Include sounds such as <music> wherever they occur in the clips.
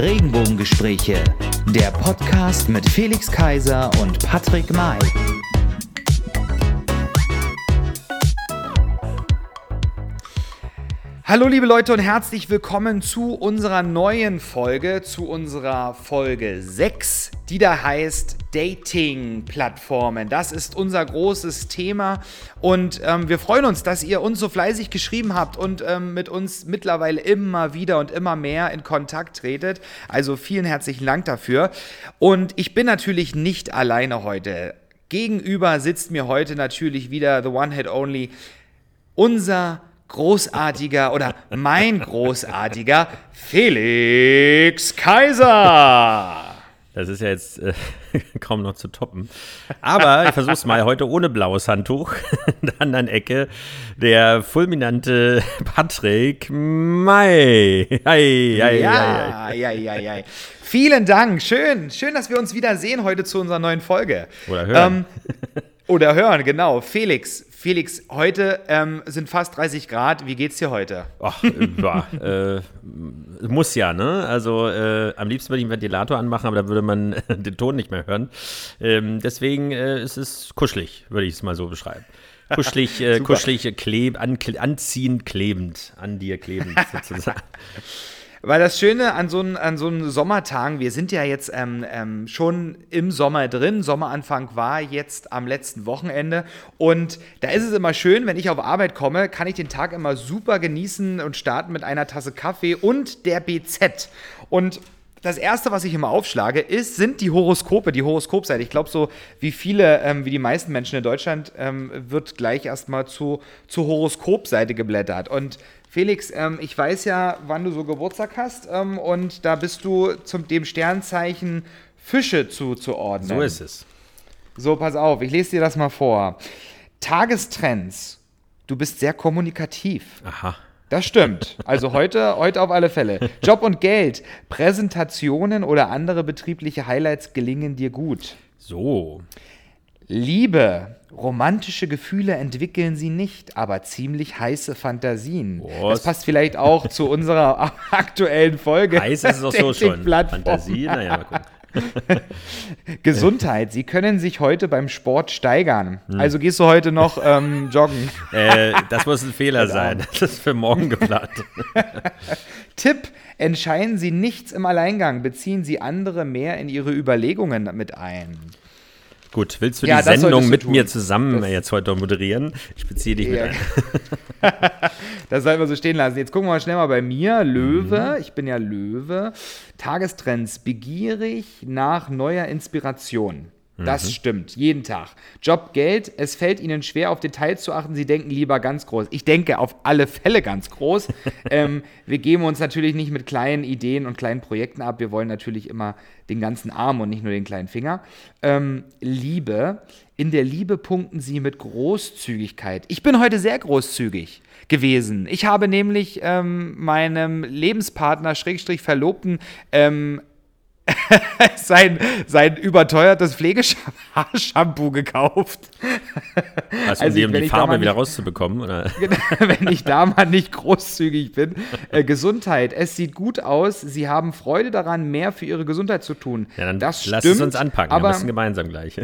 Regenbogengespräche, der Podcast mit Felix Kaiser und Patrick May. Hallo liebe Leute und herzlich willkommen zu unserer neuen Folge, zu unserer Folge 6, die da heißt Dating-Plattformen. Das ist unser großes Thema und ähm, wir freuen uns, dass ihr uns so fleißig geschrieben habt und ähm, mit uns mittlerweile immer wieder und immer mehr in Kontakt tretet. Also vielen herzlichen Dank dafür. Und ich bin natürlich nicht alleine heute. Gegenüber sitzt mir heute natürlich wieder The One Head Only, unser großartiger oder mein großartiger Felix Kaiser. Das ist ja jetzt äh, <laughs> kaum noch zu toppen. Aber ich versuche es mal heute ohne blaues Handtuch. In <laughs> der anderen Ecke der fulminante <laughs> Patrick May. Hi, hi, ja, hi, hi, hi. Vielen Dank. Schön, schön, dass wir uns wieder sehen heute zu unserer neuen Folge. Oder hören. Ähm, oder hören, genau. Felix, Felix, heute ähm, sind fast 30 Grad. Wie geht's dir heute? Ach, ja, äh, muss ja, ne? Also äh, am liebsten würde ich einen Ventilator anmachen, aber da würde man <laughs> den Ton nicht mehr hören. Ähm, deswegen äh, ist es kuschelig, würde ich es mal so beschreiben. Kuschelig, <laughs> äh, kuschelig, kleb, an, anziehend, klebend, an dir klebend <laughs> sozusagen. Weil das Schöne an so, an so einem Sommertagen, wir sind ja jetzt ähm, ähm, schon im Sommer drin. Sommeranfang war jetzt am letzten Wochenende. Und da ist es immer schön, wenn ich auf Arbeit komme, kann ich den Tag immer super genießen und starten mit einer Tasse Kaffee und der BZ. Und das erste, was ich immer aufschlage, ist, sind die Horoskope, die Horoskopseite. Ich glaube, so wie viele, ähm, wie die meisten Menschen in Deutschland, ähm, wird gleich erstmal zu, zur Horoskopseite geblättert. Und Felix, ähm, ich weiß ja, wann du so Geburtstag hast ähm, und da bist du zum dem Sternzeichen Fische zuzuordnen. So ist es. So, pass auf, ich lese dir das mal vor. Tagestrends. Du bist sehr kommunikativ. Aha. Das stimmt. Also heute, heute auf alle Fälle. Job und Geld, Präsentationen oder andere betriebliche Highlights gelingen dir gut. So. Liebe, romantische Gefühle entwickeln sie nicht, aber ziemlich heiße Fantasien. Was? Das passt vielleicht auch zu unserer <laughs> aktuellen Folge. Heiß ist es auch so schon. Fantasie, naja, mal gucken. <laughs> Gesundheit. Sie können sich heute beim Sport steigern. Hm. Also gehst du heute noch ähm, joggen? <laughs> Äh, das muss ein Fehler sein. Das ist für morgen geplant. <laughs> Tipp: Entscheiden Sie nichts im Alleingang. Beziehen Sie andere mehr in Ihre Überlegungen mit ein. Gut, willst du ja, die Sendung mit tun. mir zusammen das jetzt heute moderieren? Ich beziehe dich ja. mit ein. <laughs> das sollten wir so stehen lassen. Jetzt gucken wir mal schnell mal bei mir. Löwe, mhm. ich bin ja Löwe. Tagestrends, begierig nach neuer Inspiration. Das mhm. stimmt, jeden Tag. Job, Geld, es fällt Ihnen schwer, auf Details zu achten. Sie denken lieber ganz groß. Ich denke auf alle Fälle ganz groß. <laughs> ähm, wir geben uns natürlich nicht mit kleinen Ideen und kleinen Projekten ab. Wir wollen natürlich immer den ganzen Arm und nicht nur den kleinen Finger. Ähm, Liebe. In der Liebe punkten Sie mit Großzügigkeit. Ich bin heute sehr großzügig gewesen. Ich habe nämlich ähm, meinem Lebenspartner, Schrägstrich Verlobten, ähm, <laughs> sein, sein überteuertes Pflegeshampoo gekauft. Also, also um die Farbe wieder rauszubekommen, oder? <laughs> Genau, wenn ich da mal nicht großzügig bin. <laughs> Äh, Gesundheit, es sieht gut aus. Sie haben Freude daran, mehr für ihre Gesundheit zu tun. Ja, dann das lass stimmt, es uns anpacken, aber, am besten gemeinsam gleich.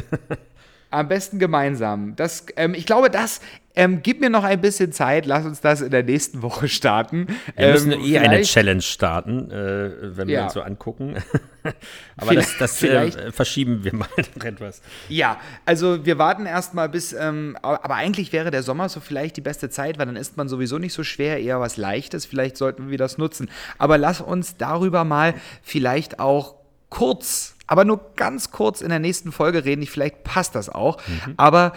Am besten gemeinsam. Das, ähm, ich glaube, das ähm, gib mir noch ein bisschen Zeit, lass uns das in der nächsten Woche starten. Wir ähm, müssen eh eine Challenge starten, äh, wenn wir ja. uns so angucken. <laughs> Aber vielleicht, das, das äh, verschieben wir mal <laughs> noch etwas. Ja, also wir warten erstmal bis, ähm, aber eigentlich wäre der Sommer so vielleicht die beste Zeit, weil dann ist man sowieso nicht so schwer, eher was Leichtes. Vielleicht sollten wir das nutzen. Aber lass uns darüber mal vielleicht auch kurz aber nur ganz kurz in der nächsten Folge reden. Ich, vielleicht passt das auch. Mhm. Aber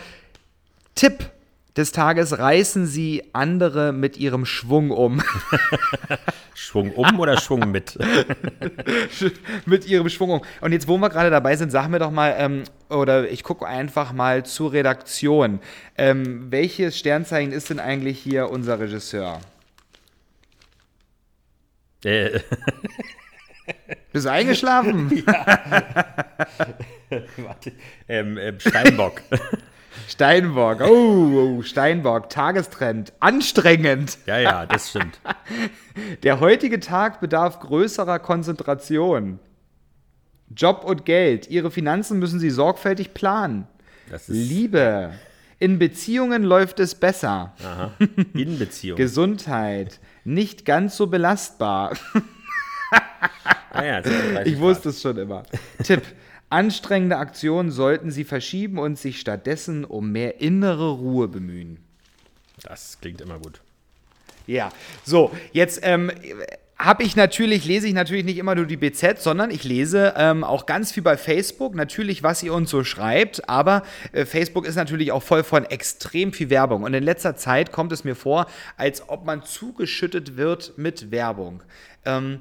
Tipp des Tages, reißen Sie andere mit Ihrem Schwung um. <laughs> Schwung um oder Schwung mit? <laughs> mit Ihrem Schwung um. Und jetzt, wo wir gerade dabei sind, sag mir doch mal, ähm, oder ich gucke einfach mal zur Redaktion. Ähm, welches Sternzeichen ist denn eigentlich hier unser Regisseur? Äh. <laughs> Bist du eingeschlafen? <laughs> Ja. Warte. Ähm, äh, Steinbock. <laughs> Steinbock. Oh, oh, Steinbock. Tagestrend. Anstrengend. Ja, ja, das stimmt. <laughs> Der heutige Tag bedarf größerer Konzentration. Job und Geld. Ihre Finanzen müssen Sie sorgfältig planen. Liebe. In Beziehungen läuft es besser. aha. in Beziehung. Gesundheit. Nicht ganz so belastbar. Ah, ja, 36 Ich wusste es schon immer. Tipp. Anstrengende Aktionen sollten Sie verschieben und sich stattdessen um mehr innere Ruhe bemühen. Das klingt immer gut. Ja, so, jetzt ähm, habe ich natürlich, lese ich natürlich nicht immer nur die BZ, sondern ich lese ähm, auch ganz viel bei Facebook, natürlich, was ihr uns so schreibt, aber äh, Facebook ist natürlich auch voll von extrem viel Werbung. Und in letzter Zeit kommt es mir vor, als ob man zugeschüttet wird mit Werbung. Ähm,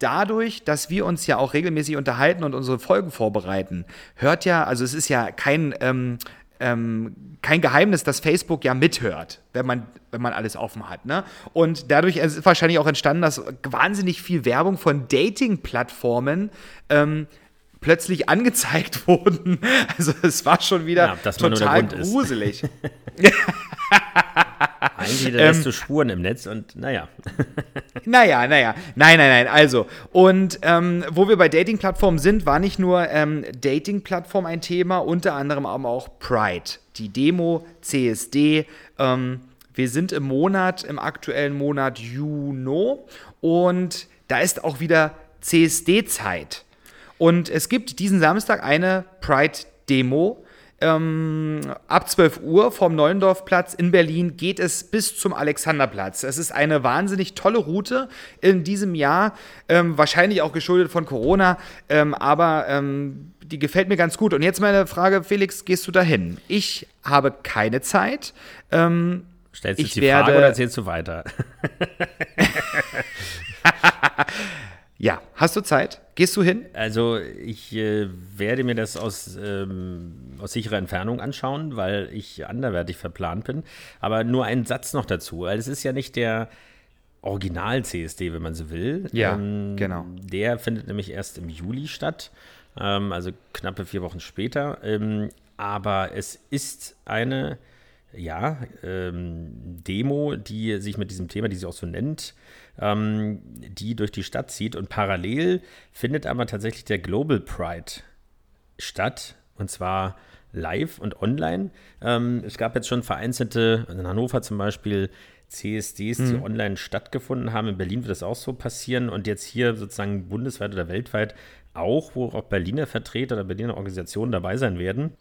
dadurch, dass wir uns ja auch regelmäßig unterhalten und unsere Folgen vorbereiten, hört ja, also es ist ja kein, ähm, ähm, kein Geheimnis, dass Facebook ja mithört, wenn man, wenn man alles offen hat. Ne? Und dadurch ist wahrscheinlich auch entstanden, dass wahnsinnig viel Werbung von Dating-Plattformen ähm, plötzlich angezeigt <laughs> wurden. Also es war schon wieder Ja, total gruselig. <laughs> Eigentlich Ähm, lässt du Spuren im Netz und naja. <laughs> Naja, naja, nein, nein, nein. Also, und ähm, wo wir bei Dating-Plattformen sind, war nicht nur ähm, Dating-Plattform ein Thema, unter anderem aber auch Pride, die Demo, CSD. Ähm, wir sind im Monat, im aktuellen Monat Juno und da ist auch wieder CSD-Zeit. Und es gibt diesen Samstag eine Pride-Demo. Ähm, ab 12 Uhr vom Neuendorfplatz in Berlin geht es bis zum Alexanderplatz. Es ist eine wahnsinnig tolle Route in diesem Jahr, ähm, wahrscheinlich auch geschuldet von Corona, ähm, aber ähm, die gefällt mir ganz gut. Und jetzt meine Frage, Felix, gehst du dahin? Ich habe keine Zeit. Ähm, Stellst du die Frage werde- oder erzählst du weiter? <laughs> <laughs> ja, hast du Zeit? Gehst du hin? Also ich äh, werde mir das aus, ähm, aus sicherer Entfernung anschauen, weil ich anderweitig verplant bin. Aber nur ein Satz noch dazu, es ist ja nicht der Original-CSD, wenn man so will. Ja, genau. Der findet nämlich erst im Juli statt, ähm, also knappe vier Wochen später. Ähm, aber es ist eine ja, ähm, Demo, die sich mit diesem Thema, die sie auch so nennt, ähm, die durch die Stadt zieht. Und parallel findet aber tatsächlich der Global Pride statt. Und zwar live und online. Ähm, es gab jetzt schon vereinzelte, in Hannover zum Beispiel, CSDs, die online stattgefunden haben. In Berlin wird das auch so passieren. Und jetzt hier sozusagen bundesweit oder weltweit auch, wo auch Berliner Vertreter oder Berliner Organisationen dabei sein werden.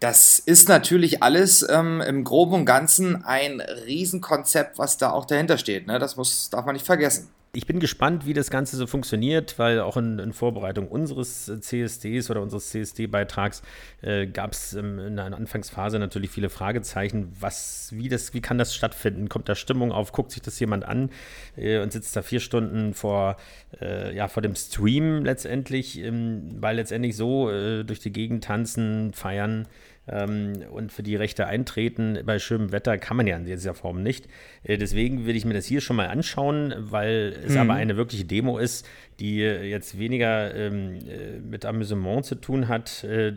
Das ist natürlich alles ähm, im Groben und Ganzen ein Riesenkonzept, was da auch dahinter steht. Ne? Das muss, darf man nicht vergessen. Ich bin gespannt, wie das Ganze so funktioniert, weil auch in, in Vorbereitung unseres äh, CSDs oder unseres CSD-Beitrags äh, gab es ähm, in der Anfangsphase natürlich viele Fragezeichen. Was, wie, das, wie kann das stattfinden? Kommt da Stimmung auf? Guckt sich das jemand an äh, und sitzt da vier Stunden vor, äh, ja, vor dem Stream letztendlich, ähm, weil letztendlich so äh, durch die Gegend tanzen, feiern ähm, und für die Rechte eintreten bei schönem Wetter kann man ja in dieser Form nicht. Äh, deswegen will ich mir das hier schon mal anschauen, weil es aber eine wirkliche Demo ist, die jetzt weniger ähm, äh, mit Amüsement zu tun hat. Äh,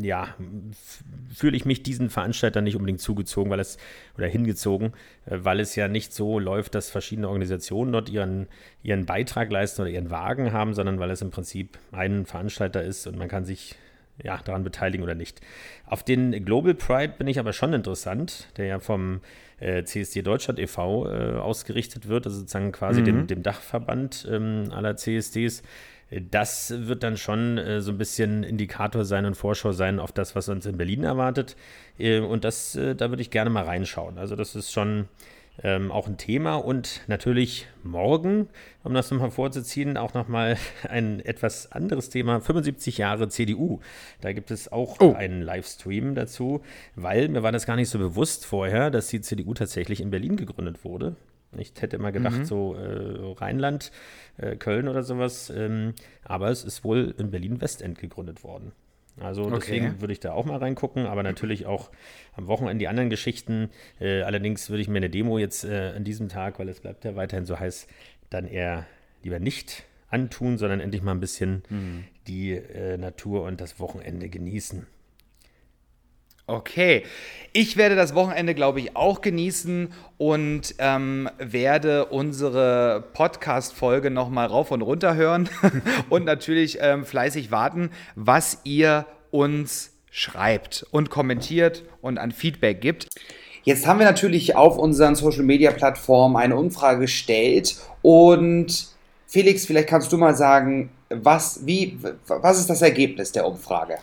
ja, fühle ich mich diesen Veranstaltern nicht unbedingt zugezogen, weil es oder hingezogen, äh, weil es ja nicht so läuft, dass verschiedene Organisationen dort ihren, ihren Beitrag leisten oder ihren Wagen haben, sondern weil es im Prinzip ein Veranstalter ist und man kann sich ja, daran beteiligen oder nicht. Auf den Global Pride bin ich aber schon interessant, der ja vom äh, CSD Deutschland e.V. Äh, ausgerichtet wird, also sozusagen quasi dem, dem Dachverband ähm, aller CSDs. Das wird dann schon äh, so ein bisschen Indikator sein und Vorschau sein auf das, was uns in Berlin erwartet. Äh, und das, äh, da würde ich gerne mal reinschauen. Also das ist schon ähm, auch ein Thema und natürlich morgen, um das nochmal vorzuziehen, auch nochmal <laughs> ein etwas anderes Thema, 75 Jahre CDU. Da gibt es auch Oh. einen Livestream dazu, weil mir war das gar nicht so bewusst vorher, dass die CDU tatsächlich in Berlin gegründet wurde. Ich hätte immer gedacht, so äh, Rheinland, äh, Köln oder sowas, ähm, aber es ist wohl in Berlin-Westend gegründet worden. Also deswegen würde ich da auch mal reingucken, aber natürlich auch am Wochenende die anderen Geschichten. Äh, allerdings würde ich mir eine Demo jetzt äh, an diesem Tag, weil es bleibt ja weiterhin so heiß, dann eher lieber nicht antun, sondern endlich mal ein bisschen die äh, Natur und das Wochenende genießen. Okay. Ich werde das Wochenende, glaube ich, auch genießen und ähm, werde unsere Podcast-Folge nochmal rauf und runter hören <laughs> und natürlich ähm, fleißig warten, was ihr uns schreibt und kommentiert und an Feedback gibt. Jetzt haben wir natürlich auf unseren Social-Media-Plattformen eine Umfrage gestellt und Felix, vielleicht kannst du mal sagen, was, wie, was ist das Ergebnis der Umfrage?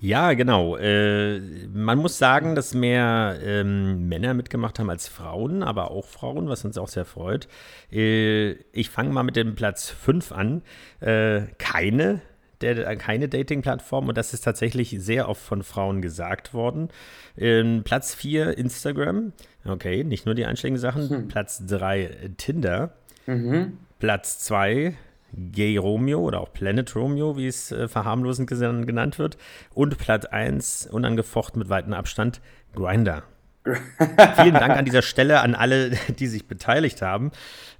Ja, genau. Äh, man muss sagen, dass mehr ähm, Männer mitgemacht haben als Frauen, aber auch Frauen, was uns auch sehr freut. Äh, ich fange mal mit dem Platz 5 an. Äh, keine, der, keine Dating-Plattform und das ist tatsächlich sehr oft von Frauen gesagt worden. Ähm, Platz 4 Instagram. Okay, nicht nur die einschlägigen Sachen. Hm. Platz 3 Tinder. Mhm. Platz 2 Gay Romeo oder auch Planet Romeo, wie es äh, verharmlosend genannt wird. Und Platz 1, unangefochten mit weitem Abstand, Grinder. Vielen Dank an <laughs> dieser Stelle an alle, die sich beteiligt haben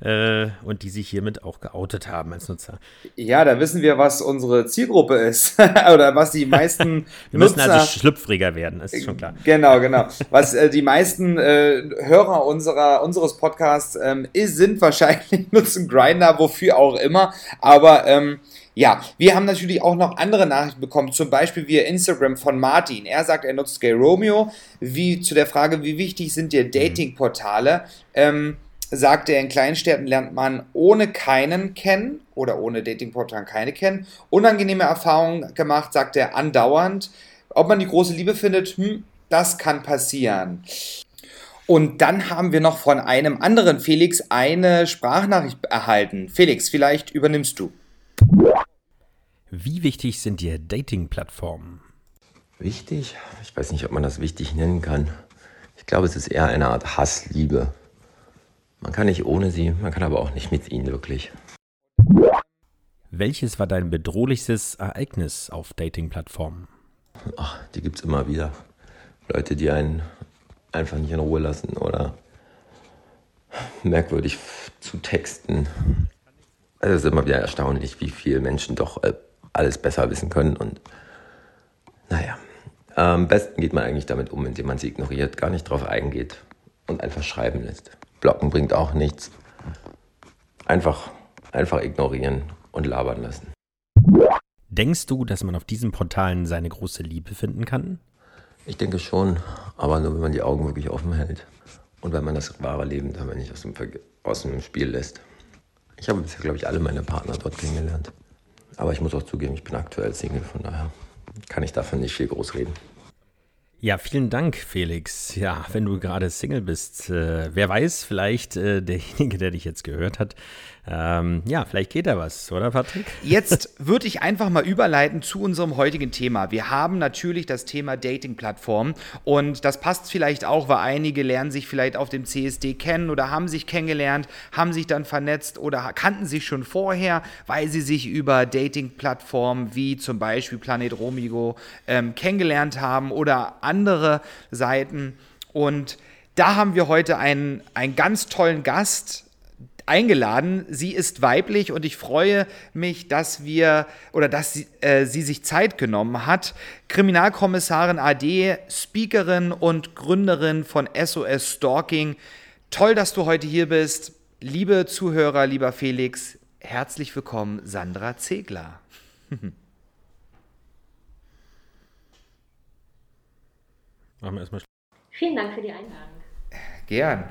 äh, und die sich hiermit auch geoutet haben als Nutzer. Ja, da wissen wir, was unsere Zielgruppe ist <laughs> oder was die meisten <laughs> Wir müssen Nutzer, also schlüpfriger werden, ist schon klar. Genau, genau. Was äh, die meisten äh, Hörer unserer, unseres Podcasts ähm, sind wahrscheinlich nutzen Grinder, wofür auch immer, aber ähm, ja, wir haben natürlich auch noch andere Nachrichten bekommen, zum Beispiel via Instagram von Martin. Er sagt, er nutzt Gay Romeo. Wie zu der Frage, wie wichtig sind dir Datingportale? Ähm, sagt er, in Kleinstädten lernt man ohne keinen kennen oder ohne Datingportal keine kennen. Unangenehme Erfahrungen gemacht, sagt er andauernd. Ob man die große Liebe findet, hm, das kann passieren. Und dann haben wir noch von einem anderen Felix eine Sprachnachricht erhalten. Felix, vielleicht übernimmst du. Wie wichtig sind dir Dating-Plattformen? Wichtig? Ich weiß nicht, ob man das wichtig nennen kann. Ich glaube, es ist eher eine Art Hassliebe. Man kann nicht ohne sie, man kann aber auch nicht mit ihnen wirklich. Welches war dein bedrohlichstes Ereignis auf Dating-Plattformen? Ach, die gibt es immer wieder. Leute, die einen einfach nicht in Ruhe lassen oder merkwürdig zu texten. Also es ist immer wieder erstaunlich, wie viele Menschen doch äh, alles besser wissen können. Und naja, am besten geht man eigentlich damit um, indem man sie ignoriert, gar nicht drauf eingeht und einfach schreiben lässt. Blocken bringt auch nichts. Einfach, einfach ignorieren und labern lassen. Denkst du, dass man auf diesen Portalen seine große Liebe finden kann? Ich denke schon, aber nur wenn man die Augen wirklich offen hält und wenn man das wahre Leben dabei nicht aus dem, aus dem Spiel lässt. Ich habe bisher, glaube ich, alle meine Partner dort kennengelernt. Aber ich muss auch zugeben, ich bin aktuell Single, von daher kann ich davon nicht viel groß reden. Ja, vielen Dank, Felix. Ja, wenn du gerade Single bist, äh, wer weiß, vielleicht äh, derjenige, der dich jetzt gehört hat, ähm, ja, vielleicht geht da was, oder Patrick? Jetzt würde ich einfach mal überleiten zu unserem heutigen Thema. Wir haben natürlich das Thema Dating-Plattformen und das passt vielleicht auch, weil einige lernen sich vielleicht auf dem CSD kennen oder haben sich kennengelernt, haben sich dann vernetzt oder kannten sich schon vorher, weil sie sich über Dating-Plattformen wie zum Beispiel Planet Romigo ähm, kennengelernt haben oder andere Seiten. Und da haben wir heute einen, einen ganz tollen Gast eingeladen. Sie ist weiblich und ich freue mich, dass wir oder dass sie, äh, sie sich Zeit genommen hat. Kriminalkommissarin AD, Speakerin und Gründerin von SOS Stalking. Toll, dass du heute hier bist. Liebe Zuhörer, lieber Felix, herzlich willkommen, Sandra Zegler. Machen wir erstmal. Vielen Dank für die Einladung. Gern.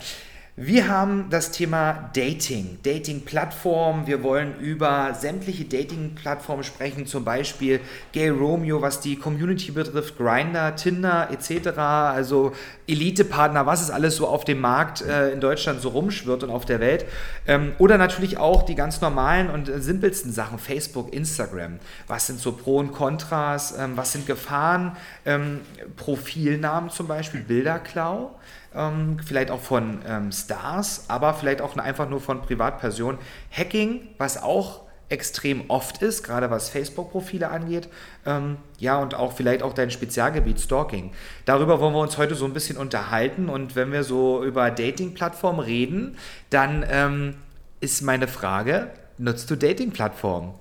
Wir haben das Thema Dating, Dating-Plattformen. Wir wollen über sämtliche Dating-Plattformen sprechen, zum Beispiel Gay Romeo, was die Community betrifft, Grinder, Tinder etc. Also Elite-Partner, was es alles so auf dem Markt äh, in Deutschland so rumschwirrt und auf der Welt. Ähm, oder natürlich auch die ganz normalen und äh, simpelsten Sachen, Facebook, Instagram. Was sind so Pro und Kontras? Ähm, was sind Gefahren? Ähm, Profilnamen zum Beispiel, Bilderklau ähm, vielleicht auch von ähm, Stars, aber vielleicht auch einfach nur von Privatpersonen. Hacking, was auch extrem oft ist, gerade was Facebook-Profile angeht. Ähm, ja, und auch vielleicht auch dein Spezialgebiet Stalking. Darüber wollen wir uns heute so ein bisschen unterhalten. Und wenn wir so über Dating-Plattformen reden, dann ähm, ist meine Frage, nutzt du Dating-Plattformen?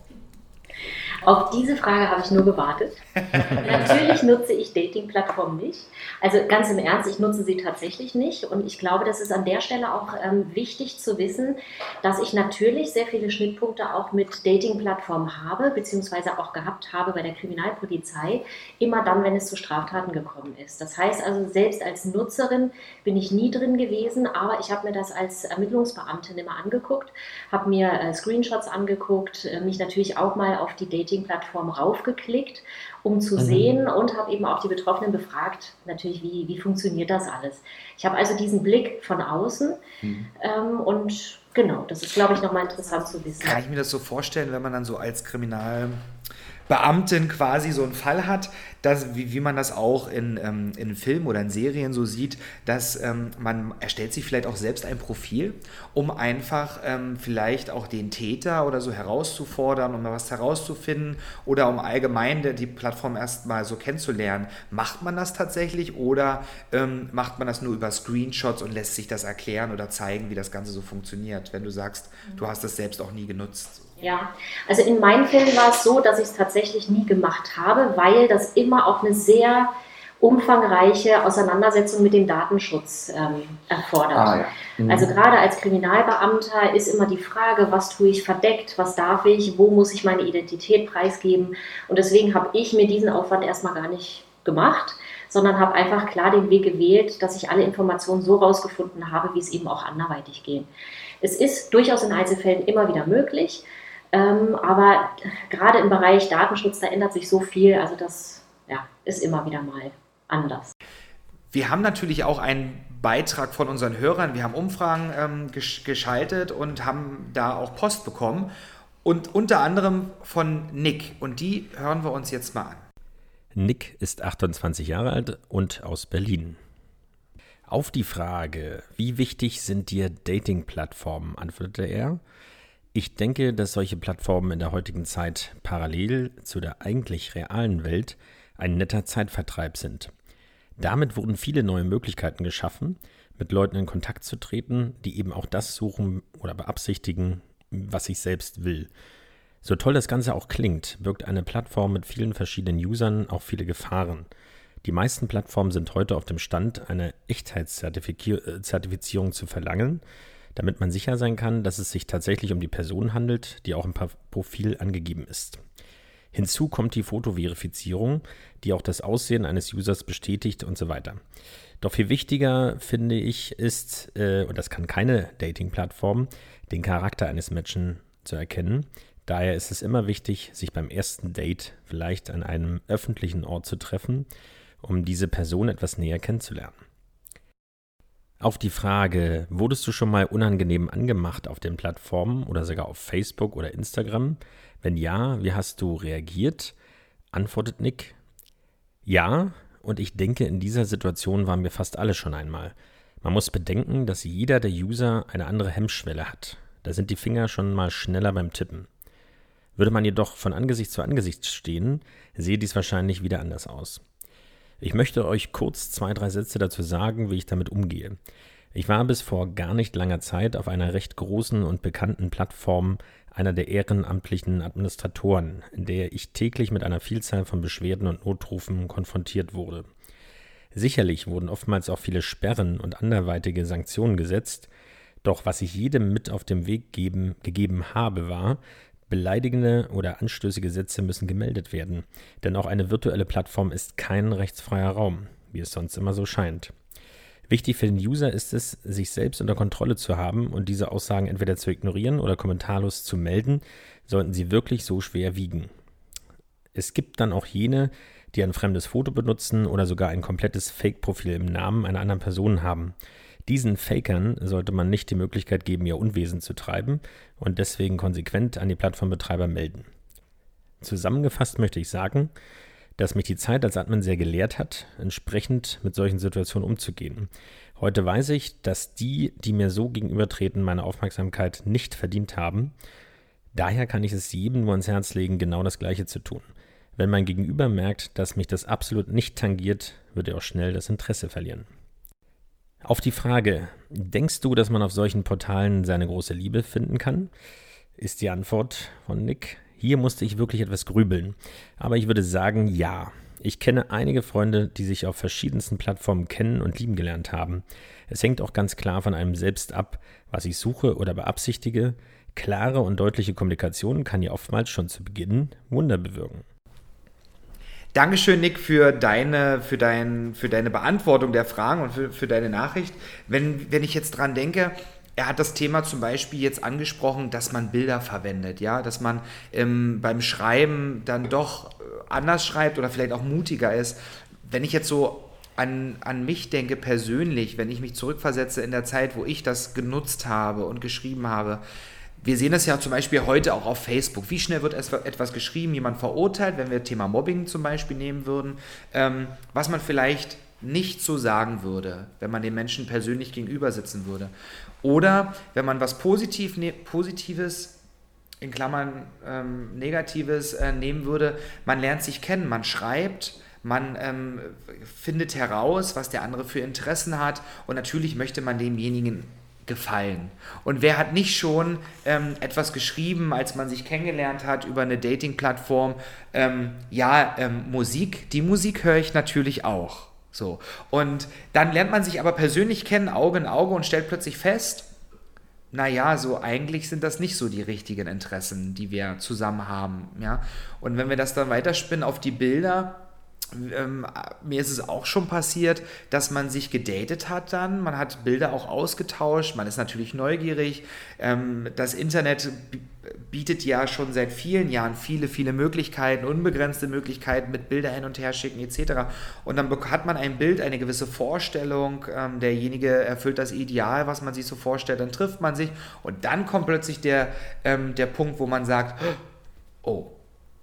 Auf diese Frage habe ich nur gewartet. <laughs> Natürlich nutze ich Dating-Plattformen nicht. Also ganz im Ernst, ich nutze sie tatsächlich nicht. Und ich glaube, das ist an der Stelle auch ähm, wichtig zu wissen, dass ich natürlich sehr viele Schnittpunkte auch mit Dating-Plattformen habe, beziehungsweise auch gehabt habe bei der Kriminalpolizei, immer dann, wenn es zu Straftaten gekommen ist. Das heißt also, selbst als Nutzerin bin ich nie drin gewesen, aber ich habe mir das als Ermittlungsbeamtin immer angeguckt, habe mir äh, Screenshots angeguckt, äh, mich natürlich auch mal auf die Dating Dating-Plattform raufgeklickt, um zu mhm. sehen und habe eben auch die Betroffenen befragt, natürlich, wie, wie funktioniert das alles. Ich habe also diesen Blick von außen mhm. ähm, und genau, das ist, glaube ich, nochmal interessant zu wissen. Kann ich mir das so vorstellen, wenn man dann so als Kriminal Beamtin quasi so einen Fall hat, dass, wie, wie man das auch in, ähm, in Filmen oder in Serien so sieht, dass ähm, man erstellt sich vielleicht auch selbst ein Profil, um einfach ähm, vielleicht auch den Täter oder so herauszufordern, um mal was herauszufinden oder um allgemein die Plattform erstmal so kennenzulernen. Macht man das tatsächlich oder ähm, macht man das nur über Screenshots und lässt sich das erklären oder zeigen, wie das Ganze so funktioniert, wenn du sagst, du hast das selbst auch nie genutzt? Ja, also in meinen Fällen war es so, dass ich es tatsächlich nie gemacht habe, weil das immer auch eine sehr umfangreiche Auseinandersetzung mit dem Datenschutz ähm, erfordert. Ah, ja. mhm. Also gerade als Kriminalbeamter ist immer die Frage, was tue ich verdeckt, was darf ich, wo muss ich meine Identität preisgeben. Und deswegen habe ich mir diesen Aufwand erstmal gar nicht gemacht, sondern habe einfach klar den Weg gewählt, dass ich alle Informationen so rausgefunden habe, wie es eben auch anderweitig geht. Es ist durchaus in Einzelfällen immer wieder möglich, ähm, aber gerade im Bereich Datenschutz, da ändert sich so viel. Also das ja, ist immer wieder mal anders. Wir haben natürlich auch einen Beitrag von unseren Hörern. Wir haben Umfragen ähm, gesch geschaltet und haben da auch Post bekommen. Und unter anderem von Nick. Und die hören wir uns jetzt mal an. Nick ist 28 Jahre alt und aus Berlin. Auf die Frage, wie wichtig sind dir Dating-Plattformen, antwortete er, ich denke, dass solche Plattformen in der heutigen Zeit parallel zu der eigentlich realen Welt ein netter Zeitvertreib sind. Damit wurden viele neue Möglichkeiten geschaffen, mit Leuten in Kontakt zu treten, die eben auch das suchen oder beabsichtigen, was ich selbst will. So toll das Ganze auch klingt, birgt eine Plattform mit vielen verschiedenen Usern auch viele Gefahren. Die meisten Plattformen sind heute auf dem Stand, eine Echtheitszertifizierung zu verlangen, damit man sicher sein kann, dass es sich tatsächlich um die Person handelt, die auch im Profil angegeben ist. Hinzu kommt die Fotoverifizierung, die auch das Aussehen eines Users bestätigt und so weiter. Doch viel wichtiger finde ich ist, äh, und das kann keine Dating-Plattform, den Charakter eines Menschen zu erkennen. Daher ist es immer wichtig, sich beim ersten Date vielleicht an einem öffentlichen Ort zu treffen, um diese Person etwas näher kennenzulernen. Auf die Frage, wurdest du schon mal unangenehm angemacht auf den Plattformen oder sogar auf Facebook oder Instagram? Wenn ja, wie hast du reagiert? Antwortet Nick. Ja, und ich denke, in dieser Situation waren wir fast alle schon einmal. Man muss bedenken, dass jeder der User eine andere Hemmschwelle hat. Da sind die Finger schon mal schneller beim Tippen. Würde man jedoch von Angesicht zu Angesicht stehen, sehe dies wahrscheinlich wieder anders aus. Ich möchte euch kurz zwei, drei Sätze dazu sagen, wie ich damit umgehe. Ich war bis vor gar nicht langer Zeit auf einer recht großen und bekannten Plattform einer der ehrenamtlichen Administratoren, in der ich täglich mit einer Vielzahl von Beschwerden und Notrufen konfrontiert wurde. Sicherlich wurden oftmals auch viele Sperren und anderweitige Sanktionen gesetzt, doch was ich jedem mit auf den Weg geben, gegeben habe, war, Beleidigende oder anstößige Sätze müssen gemeldet werden, denn auch eine virtuelle Plattform ist kein rechtsfreier Raum, wie es sonst immer so scheint. Wichtig für den User ist es, sich selbst unter Kontrolle zu haben und diese Aussagen entweder zu ignorieren oder kommentarlos zu melden, sollten sie wirklich so schwer wiegen. Es gibt dann auch jene, die ein fremdes Foto benutzen oder sogar ein komplettes Fake-Profil im Namen einer anderen Person haben. Diesen Fakern sollte man nicht die Möglichkeit geben, ihr Unwesen zu treiben und deswegen konsequent an die Plattformbetreiber melden. Zusammengefasst möchte ich sagen, dass mich die Zeit als Admin sehr gelehrt hat, entsprechend mit solchen Situationen umzugehen. Heute weiß ich, dass die, die mir so gegenübertreten, meine Aufmerksamkeit nicht verdient haben. Daher kann ich es jedem nur ans Herz legen, genau das Gleiche zu tun. Wenn mein Gegenüber merkt, dass mich das absolut nicht tangiert, wird er auch schnell das Interesse verlieren. Auf die Frage, denkst du, dass man auf solchen Portalen seine große Liebe finden kann? Ist die Antwort von Nick Hier musste ich wirklich etwas grübeln. Aber ich würde sagen, ja. Ich kenne einige Freunde, die sich auf verschiedensten Plattformen kennen und lieben gelernt haben. Es hängt auch ganz klar von einem selbst ab, was ich suche oder beabsichtige. Klare und deutliche Kommunikation kann ja oftmals schon zu Beginn Wunder bewirken. Dankeschön, Nick, für deine, für, dein, für deine Beantwortung der Fragen und für, für deine Nachricht. Wenn, wenn ich jetzt dran denke, er hat das Thema zum Beispiel jetzt angesprochen, dass man Bilder verwendet, ja, dass man ähm, beim Schreiben dann doch äh, anders schreibt oder vielleicht auch mutiger ist. Wenn ich jetzt so an, an mich denke persönlich, wenn ich mich zurückversetze in der Zeit, wo ich das genutzt habe und geschrieben habe, wir sehen das ja zum Beispiel heute auch auf Facebook. Wie schnell wird etwas geschrieben, jemand verurteilt, wenn wir Thema Mobbing zum Beispiel nehmen würden, ähm, was man vielleicht nicht so sagen würde, wenn man den Menschen persönlich gegenüber sitzen würde. Oder wenn man was Positiv, ne, Positives, in Klammern ähm, Negatives äh, nehmen würde, man lernt sich kennen, man schreibt, man ähm, findet heraus, was der andere für Interessen hat und natürlich möchte man demjenigen gefallen. Und wer hat nicht schon ähm, etwas geschrieben, als man sich kennengelernt hat über eine Dating-Plattform? Ähm, ja, ähm, Musik, die Musik höre ich natürlich auch. So. Und dann lernt man sich aber persönlich kennen, Auge in Auge und stellt plötzlich fest, naja, so eigentlich sind das nicht so die richtigen Interessen, die wir zusammen haben. Ja? Und wenn wir das dann weiterspinnen auf die Bilder, ähm, mir ist es auch schon passiert, dass man sich gedatet hat dann, man hat Bilder auch ausgetauscht, man ist natürlich neugierig. Ähm, das Internet bietet ja schon seit vielen Jahren viele, viele Möglichkeiten, unbegrenzte Möglichkeiten mit Bilder hin und her schicken etc. Und dann hat man ein Bild, eine gewisse Vorstellung, ähm, derjenige erfüllt das Ideal, was man sich so vorstellt, dann trifft man sich und dann kommt plötzlich der, ähm, der Punkt, wo man sagt, oh,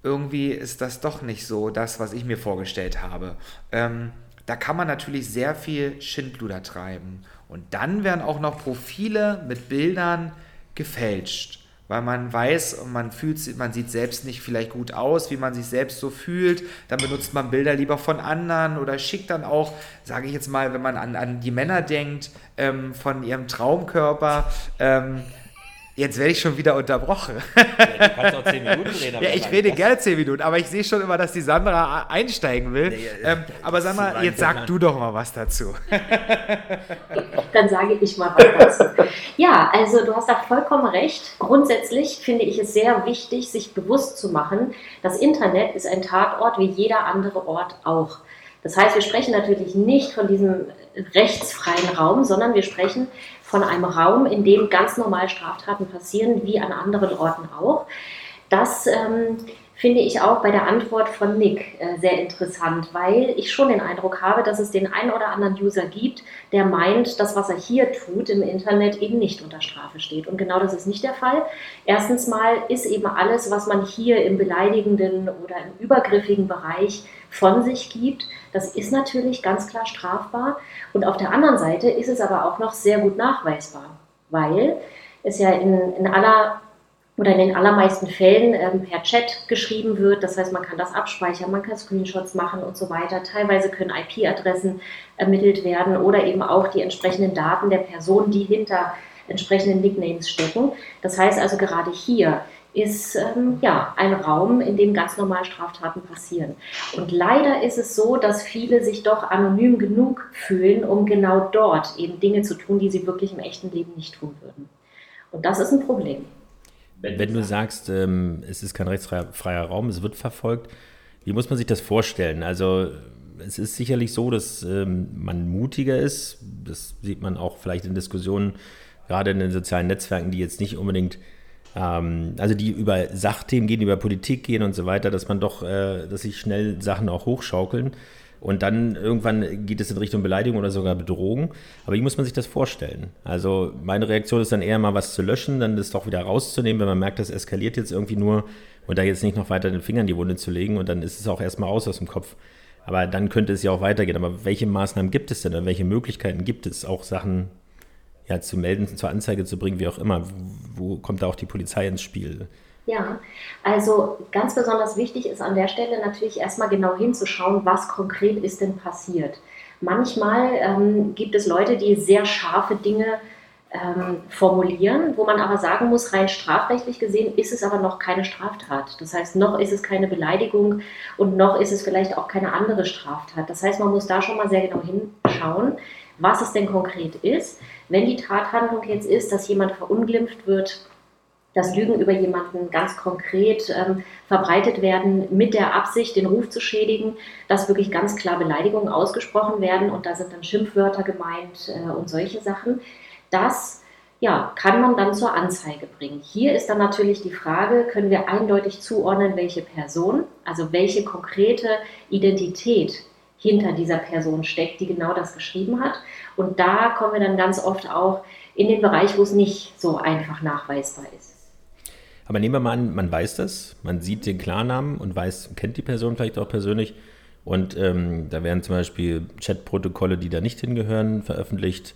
irgendwie ist das doch nicht so das, was ich mir vorgestellt habe. Ähm, da kann man natürlich sehr viel Schindluder treiben. Und dann werden auch noch Profile mit Bildern gefälscht, weil man weiß und man fühlt, man sieht selbst nicht vielleicht gut aus, wie man sich selbst so fühlt. Dann benutzt man Bilder lieber von anderen oder schickt dann auch, sage ich jetzt mal, wenn man an, an die Männer denkt, ähm, von ihrem Traumkörper. Ähm, Jetzt werde ich schon wieder unterbrochen. Ja, du kannst auch zehn Minuten reden. ja, ich rede gerne zehn Minuten, aber ich sehe schon immer, dass die Sandra einsteigen will. Nee, ähm, aber sag mal, jetzt sag du doch mal was dazu. <laughs> Dann sage ich mal was dazu. Ja, also du hast da vollkommen recht. Grundsätzlich finde ich es sehr wichtig, sich bewusst zu machen, das Internet ist ein Tatort wie jeder andere Ort auch. Das heißt, wir sprechen natürlich nicht von diesem rechtsfreien Raum, sondern wir sprechen von einem Raum, in dem ganz normal Straftaten passieren, wie an anderen Orten auch. Das ähm, finde ich auch bei der Antwort von Nick äh, sehr interessant, weil ich schon den Eindruck habe, dass es den einen oder anderen User gibt, der meint, dass was er hier tut im Internet eben nicht unter Strafe steht. Und genau das ist nicht der Fall. Erstens mal ist eben alles, was man hier im beleidigenden oder im übergriffigen Bereich von sich gibt, das ist natürlich ganz klar strafbar. Und auf der anderen Seite ist es aber auch noch sehr gut nachweisbar, weil es ja in, in aller oder in den allermeisten Fällen ähm, per Chat geschrieben wird. Das heißt, man kann das abspeichern, man kann Screenshots machen und so weiter. Teilweise können IP-Adressen ermittelt werden oder eben auch die entsprechenden Daten der Person, die hinter entsprechenden Nicknames stecken. Das heißt also gerade hier ist ähm, ja ein Raum, in dem ganz normal Straftaten passieren. Und leider ist es so, dass viele sich doch anonym genug fühlen, um genau dort eben Dinge zu tun, die sie wirklich im echten Leben nicht tun würden. Und das ist ein Problem. Wenn, wenn du sagst, ähm, es ist kein rechtsfreier Raum, es wird verfolgt, wie muss man sich das vorstellen? Also es ist sicherlich so, dass ähm, man mutiger ist. Das sieht man auch vielleicht in Diskussionen, gerade in den sozialen Netzwerken, die jetzt nicht unbedingt ähm, also die über Sachthemen gehen, über Politik gehen und so weiter, dass man doch, äh, dass sich schnell Sachen auch hochschaukeln. Und dann irgendwann geht es in Richtung Beleidigung oder sogar Bedrohung. Aber wie muss man sich das vorstellen? Also meine Reaktion ist dann eher mal was zu löschen, dann das doch wieder rauszunehmen, wenn man merkt, das eskaliert jetzt irgendwie nur und da jetzt nicht noch weiter den Finger in die Wunde zu legen und dann ist es auch erstmal aus aus dem Kopf. Aber dann könnte es ja auch weitergehen. Aber welche Maßnahmen gibt es denn? Oder welche Möglichkeiten gibt es, auch Sachen ja, zu melden, zur Anzeige zu bringen, wie auch immer. Wo kommt da auch die Polizei ins Spiel? Ja, also ganz besonders wichtig ist an der Stelle natürlich erstmal genau hinzuschauen, was konkret ist denn passiert. Manchmal ähm, gibt es Leute, die sehr scharfe Dinge ähm, formulieren, wo man aber sagen muss, rein strafrechtlich gesehen ist es aber noch keine Straftat. Das heißt, noch ist es keine Beleidigung und noch ist es vielleicht auch keine andere Straftat. Das heißt, man muss da schon mal sehr genau hinschauen, was es denn konkret ist. Wenn die Tathandlung jetzt ist, dass jemand verunglimpft wird, dass Lügen über jemanden ganz konkret ähm, verbreitet werden mit der Absicht, den Ruf zu schädigen, dass wirklich ganz klar Beleidigungen ausgesprochen werden und da sind dann Schimpfwörter gemeint äh, und solche Sachen das ja, kann man dann zur Anzeige bringen. Hier ist dann natürlich die Frage, können wir eindeutig zuordnen, welche Person, also welche konkrete Identität hinter dieser Person steckt, die genau das geschrieben hat. Und da kommen wir dann ganz oft auch in den Bereich, wo es nicht so einfach nachweisbar ist. Aber nehmen wir mal an, man weiß das, man sieht den Klarnamen und weiß, kennt die Person vielleicht auch persönlich. Und ähm, da werden zum Beispiel Chatprotokolle, die da nicht hingehören, veröffentlicht.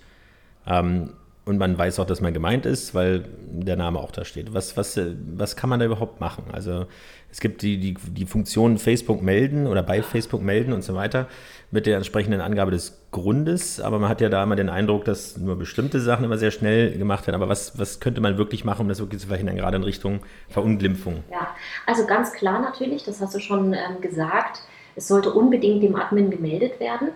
Ähm, und man weiß auch, dass man gemeint ist, weil der Name auch da steht. Was, was, äh, was kann man da überhaupt machen? Also es gibt die, die, die Funktion Facebook melden oder bei Facebook melden und so weiter mit der entsprechenden Angabe des Grundes, aber man hat ja da immer den Eindruck, dass nur bestimmte Sachen immer sehr schnell gemacht werden. Aber was, was könnte man wirklich machen, um das wirklich zu verhindern, gerade in Richtung Verunglimpfung? Ja, also ganz klar natürlich, das hast du schon ähm, gesagt, es sollte unbedingt dem Admin gemeldet werden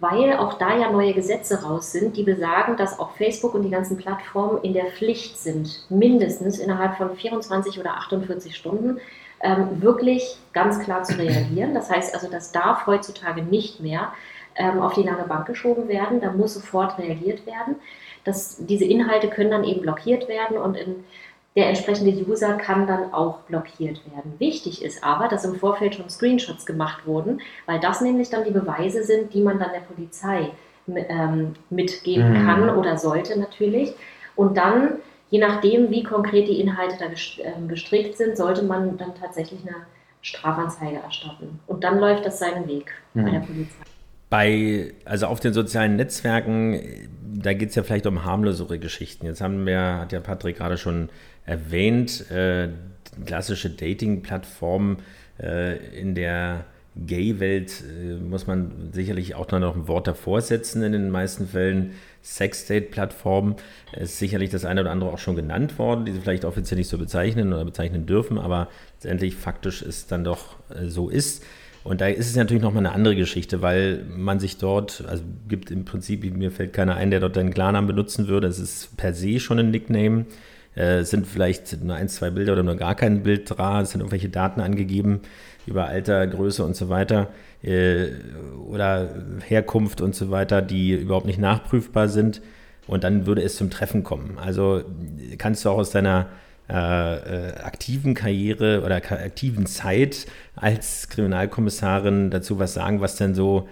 weil auch da ja neue Gesetze raus sind, die besagen, dass auch Facebook und die ganzen Plattformen in der Pflicht sind, mindestens innerhalb von 24 oder 48 Stunden ähm, wirklich ganz klar zu reagieren. Das heißt also, das darf heutzutage nicht mehr ähm, auf die lange Bank geschoben werden, da muss sofort reagiert werden. Das, diese Inhalte können dann eben blockiert werden und in der entsprechende User kann dann auch blockiert werden. Wichtig ist aber, dass im Vorfeld schon Screenshots gemacht wurden, weil das nämlich dann die Beweise sind, die man dann der Polizei ähm, mitgeben mhm. kann oder sollte natürlich. Und dann, je nachdem, wie konkret die Inhalte da ähm, gestrickt sind, sollte man dann tatsächlich eine Strafanzeige erstatten. Und dann läuft das seinen Weg mhm. bei der Polizei. Bei, also auf den sozialen Netzwerken, da geht es ja vielleicht um harmlosere Geschichten. Jetzt haben wir, hat ja Patrick gerade schon erwähnt, äh, klassische Dating-Plattformen äh, in der Gay-Welt äh, muss man sicherlich auch noch ein Wort davor setzen in den meisten Fällen. Sex-Date-Plattformen ist sicherlich das eine oder andere auch schon genannt worden, die sie vielleicht offiziell nicht so bezeichnen oder bezeichnen dürfen, aber letztendlich faktisch ist dann doch äh, so ist. Und da ist es natürlich nochmal eine andere Geschichte, weil man sich dort, also gibt im Prinzip, mir fällt keiner ein, der dort einen Klarnamen benutzen würde. Es ist per se schon ein Nickname. Äh, sind vielleicht nur ein, zwei Bilder oder nur gar kein Bild dran, es sind irgendwelche Daten angegeben über Alter, Größe und so weiter äh, oder Herkunft und so weiter, die überhaupt nicht nachprüfbar sind. Und dann würde es zum Treffen kommen. Also kannst du auch aus deiner äh, äh aktiven Karriere oder aktiven Zeit als Kriminalkommissarin dazu was sagen, was denn so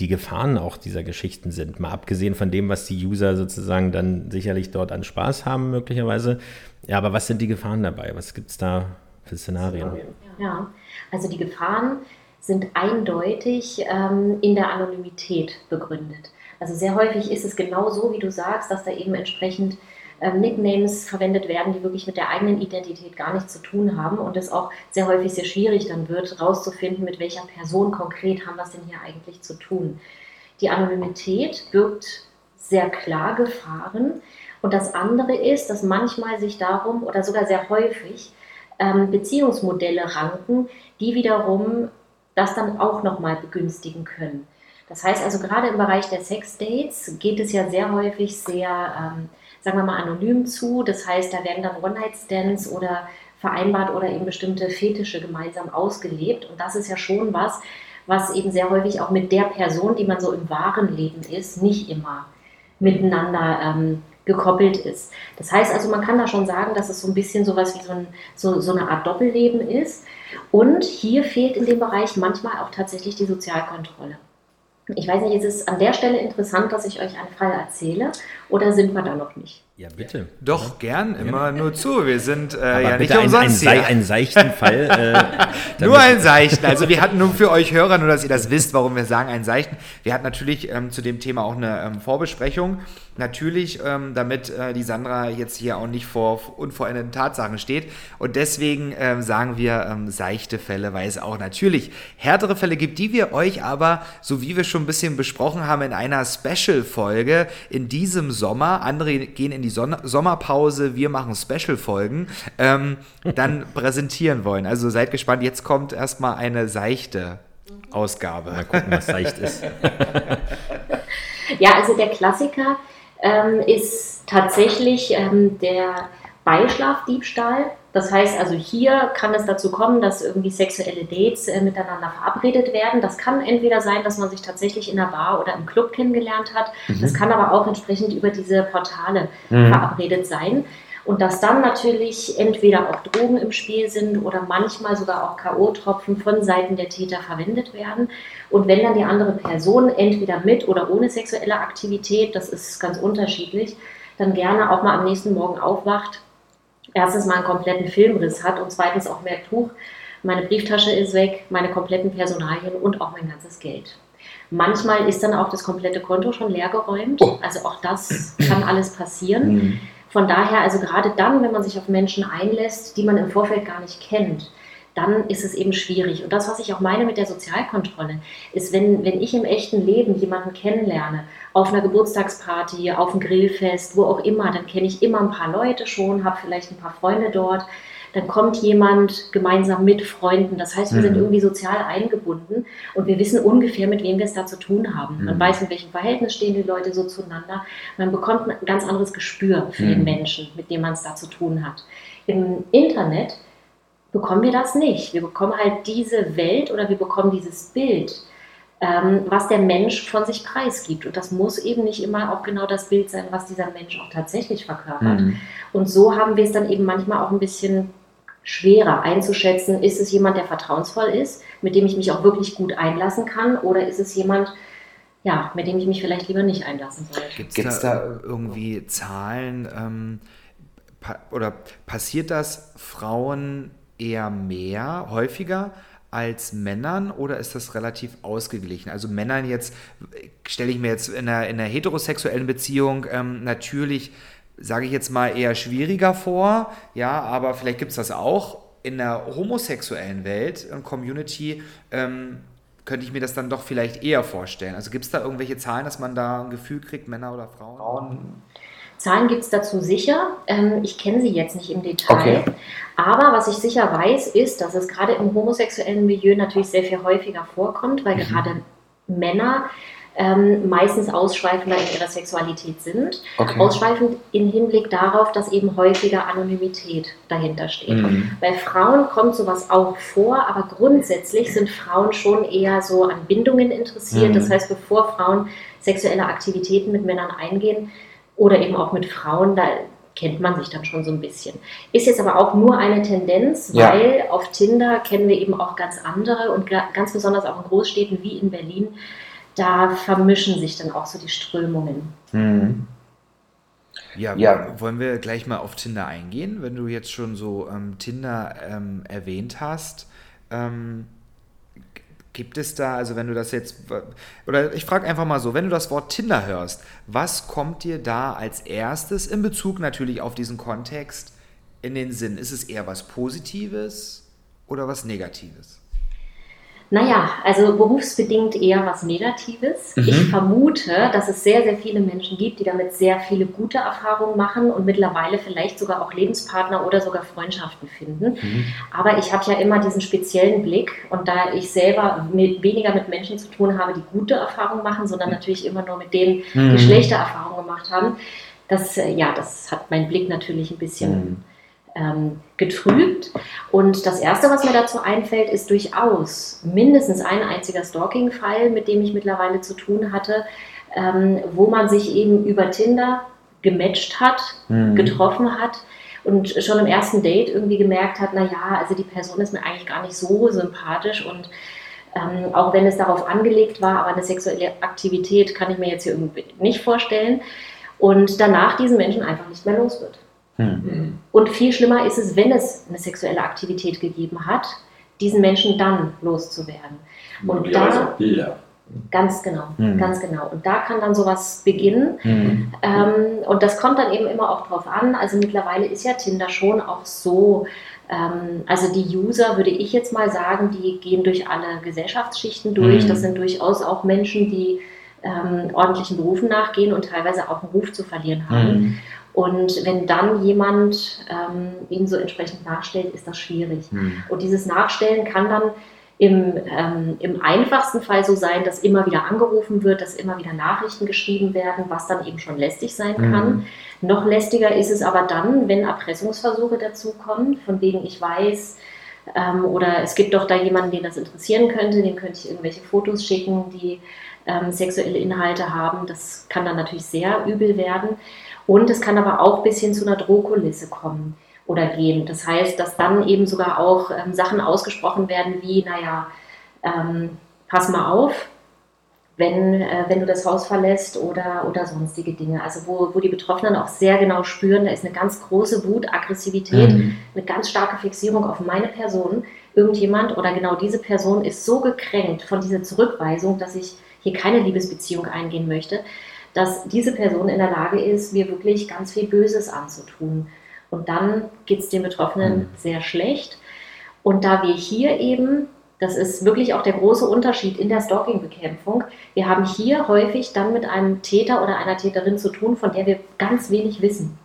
die Gefahren auch dieser Geschichten sind. Mal abgesehen von dem, was die User sozusagen dann sicherlich dort an Spaß haben, möglicherweise. Ja, aber was sind die Gefahren dabei? Was gibt es da für Szenarien? Ja, also die Gefahren sind eindeutig ähm, in der Anonymität begründet. Also sehr häufig ist es genau so, wie du sagst, dass da eben entsprechend Nicknames verwendet werden, die wirklich mit der eigenen Identität gar nichts zu tun haben und es auch sehr häufig sehr schwierig dann wird, herauszufinden, mit welcher Person konkret haben wir es denn hier eigentlich zu tun. Die Anonymität birgt sehr klar Gefahren und das andere ist, dass manchmal sich darum oder sogar sehr häufig ähm, Beziehungsmodelle ranken, die wiederum das dann auch nochmal begünstigen können. Das heißt also gerade im Bereich der Sex-Dates geht es ja sehr häufig sehr ähm, sagen wir mal, anonym zu. Das heißt, da werden dann One-Night-Stands oder vereinbart oder eben bestimmte Fetische gemeinsam ausgelebt. Und das ist ja schon was, was eben sehr häufig auch mit der Person, die man so im wahren Leben ist, nicht immer miteinander ähm, gekoppelt ist. Das heißt also, man kann da schon sagen, dass es so ein bisschen sowas wie so, ein, so, so eine Art Doppelleben ist. Und hier fehlt in dem Bereich manchmal auch tatsächlich die Sozialkontrolle. Ich weiß nicht, ist es an der Stelle interessant, dass ich euch einen Fall erzähle oder sind wir da noch nicht? Ja, bitte. Doch, gern, immer ja. nur zu. Wir sind äh, ja nicht ein, umsonst ein, hier. einen seichten <laughs> Fall. Äh, nur einen seichten. Also wir hatten nur für euch Hörer, nur dass ihr das wisst, warum wir sagen einen seichten. Wir hatten natürlich ähm, zu dem Thema auch eine ähm, Vorbesprechung. Natürlich, ähm, damit äh, die Sandra jetzt hier auch nicht vor unvollendeten Tatsachen steht. Und deswegen ähm, sagen wir ähm, seichte Fälle, weil es auch natürlich härtere Fälle gibt, die wir euch aber, so wie wir schon ein bisschen besprochen haben, in einer Special-Folge in diesem Sommer, andere gehen in die Son Sommerpause, wir machen Special-Folgen, ähm, dann <laughs> präsentieren wollen. Also seid gespannt, jetzt kommt erstmal eine seichte Ausgabe. Mal gucken, was leicht ist. <laughs> Ja, also der Klassiker ähm, ist tatsächlich ähm, der Beischlafdiebstahl. Das heißt also, hier kann es dazu kommen, dass irgendwie sexuelle Dates äh, miteinander verabredet werden. Das kann entweder sein, dass man sich tatsächlich in einer Bar oder im Club kennengelernt hat. Das kann aber auch entsprechend über diese Portale verabredet sein. Und dass dann natürlich entweder auch Drogen im Spiel sind oder manchmal sogar auch K.O.-Tropfen von Seiten der Täter verwendet werden. Und wenn dann die andere Person entweder mit oder ohne sexuelle Aktivität, das ist ganz unterschiedlich, dann gerne auch mal am nächsten Morgen aufwacht, erstens mal einen kompletten Filmriss hat und zweitens auch merkt, huch, meine Brieftasche ist weg, meine kompletten Personalien und auch mein ganzes Geld. Manchmal ist dann auch das komplette Konto schon leergeräumt. Also auch das kann alles passieren. Von daher, also gerade dann, wenn man sich auf Menschen einlässt, die man im Vorfeld gar nicht kennt, dann ist es eben schwierig. Und das, was ich auch meine mit der Sozialkontrolle, ist, wenn, wenn ich im echten Leben jemanden kennenlerne, auf einer Geburtstagsparty, auf einem Grillfest, wo auch immer, dann kenne ich immer ein paar Leute schon, habe vielleicht ein paar Freunde dort. Dann kommt jemand gemeinsam mit Freunden. Das heißt, wir sind irgendwie sozial eingebunden und wir wissen ungefähr, mit wem wir es da zu tun haben. Man weiß, in welchem Verhältnis stehen die Leute so zueinander. Man bekommt ein ganz anderes Gespür für den Menschen, mit dem man es da zu tun hat. Im Internet bekommen wir das nicht. Wir bekommen halt diese Welt oder wir bekommen dieses Bild, ähm, was der Mensch von sich preisgibt. Und das muss eben nicht immer auch genau das Bild sein, was dieser Mensch auch tatsächlich verkörpert. Und so haben wir es dann eben manchmal auch ein bisschen schwerer einzuschätzen, ist es jemand, der vertrauensvoll ist, mit dem ich mich auch wirklich gut einlassen kann, oder ist es jemand, ja, mit dem ich mich vielleicht lieber nicht einlassen sollte. Gibt es da irgendwie Zahlen ähm, pa oder passiert das Frauen eher mehr, häufiger als Männern oder ist das relativ ausgeglichen? Also Männern jetzt, stelle ich mir jetzt in einer, in einer heterosexuellen Beziehung ähm, natürlich, sage ich jetzt mal, eher schwieriger vor, ja, aber vielleicht gibt es das auch in der homosexuellen Welt und Community. Ähm, könnte ich mir das dann doch vielleicht eher vorstellen. Also gibt es da irgendwelche Zahlen, dass man da ein Gefühl kriegt, Männer oder Frauen? Zahlen gibt es dazu sicher. Ähm, ich kenne sie jetzt nicht im Detail. Okay. Aber was ich sicher weiß, ist, dass es gerade im homosexuellen Milieu natürlich sehr viel häufiger vorkommt, weil gerade Männer ähm, meistens ausschweifender in ihrer Sexualität sind. Okay. Ausschweifend im Hinblick darauf, dass eben häufiger Anonymität dahinter steht. Mhm. Bei Frauen kommt sowas auch vor, aber grundsätzlich sind Frauen schon eher so an Bindungen interessiert. Mhm. Das heißt, bevor Frauen sexuelle Aktivitäten mit Männern eingehen oder eben auch mit Frauen, da kennt man sich dann schon so ein bisschen. Ist jetzt aber auch nur eine Tendenz, Ja. weil auf Tinder kennen wir eben auch ganz andere und ga- ganz besonders auch in Großstädten wie in Berlin, da vermischen sich dann auch so die Strömungen. Mhm. Ja, Ja. wollen wir gleich mal auf Tinder eingehen, wenn du jetzt schon so ähm, Tinder ähm, erwähnt hast. Ähm, gibt es da, also wenn du das jetzt, oder ich frage einfach mal so, wenn du das Wort Tinder hörst, was kommt dir da als erstes in Bezug natürlich auf diesen Kontext in den Sinn? Ist es eher was Positives oder was Negatives? Naja, also berufsbedingt eher was Negatives. Ich vermute, dass es sehr, sehr viele Menschen gibt, die damit sehr viele gute Erfahrungen machen und mittlerweile vielleicht sogar auch Lebenspartner oder sogar Freundschaften finden. Aber ich habe ja immer diesen speziellen Blick und da ich selber mit, weniger mit Menschen zu tun habe, die gute Erfahrungen machen, sondern natürlich immer nur mit denen, die schlechte Erfahrungen gemacht haben, das, äh, ja, das hat meinen Blick natürlich ein bisschen ähm, getrübt. Und das Erste, was mir dazu einfällt, ist durchaus mindestens ein einziger Stalking-Fall, mit dem ich mittlerweile zu tun hatte, ähm, wo man sich eben über Tinder gematcht hat, getroffen hat und schon im ersten Date irgendwie gemerkt hat, naja, also die Person ist mir eigentlich gar nicht so sympathisch und ähm, auch wenn es darauf angelegt war, aber eine sexuelle Aktivität kann ich mir jetzt hier irgendwie nicht vorstellen und danach diesen Menschen einfach nicht mehr los wird. Und viel schlimmer ist es, wenn es eine sexuelle Aktivität gegeben hat, diesen Menschen dann loszuwerden. Und da, Bilder. ganz genau, ganz genau. Und da kann dann sowas beginnen. Ähm, und das kommt dann eben immer auch drauf an. Also mittlerweile ist ja Tinder schon auch so, ähm, also die User, würde ich jetzt mal sagen, die gehen durch alle Gesellschaftsschichten durch. Das sind durchaus auch Menschen, die ähm, ordentlichen Berufen nachgehen und teilweise auch einen Ruf zu verlieren haben. Und wenn dann jemand ähm, ihn so entsprechend nachstellt, ist das schwierig. Hm. Und dieses Nachstellen kann dann im, ähm, im einfachsten Fall so sein, dass immer wieder angerufen wird, dass immer wieder Nachrichten geschrieben werden, was dann eben schon lästig sein kann. Noch lästiger ist es aber dann, wenn Erpressungsversuche dazukommen, von wegen ich weiß, ähm, oder es gibt doch da jemanden, den das interessieren könnte, dem könnte ich irgendwelche Fotos schicken, die ähm, sexuelle Inhalte haben. Das kann dann natürlich sehr übel werden. Und es kann aber auch bis hin zu einer Drohkulisse kommen oder gehen. Das heißt, dass dann eben sogar auch ähm, Sachen ausgesprochen werden wie, naja, ähm, pass mal auf, wenn, äh, wenn du das Haus verlässt oder, oder sonstige Dinge. Also wo, wo die Betroffenen auch sehr genau spüren, da ist eine ganz große Wut, Aggressivität, Mhm. eine ganz starke Fixierung auf meine Person. Irgendjemand oder genau diese Person ist so gekränkt von dieser Zurückweisung, dass ich hier keine Liebesbeziehung eingehen möchte, dass diese Person in der Lage ist, mir wirklich ganz viel Böses anzutun. Und dann geht es den Betroffenen Mhm. sehr schlecht. Und da wir hier eben, das ist wirklich auch der große Unterschied in der Stalking-Bekämpfung, wir haben hier häufig dann mit einem Täter oder einer Täterin zu tun, von der wir ganz wenig wissen.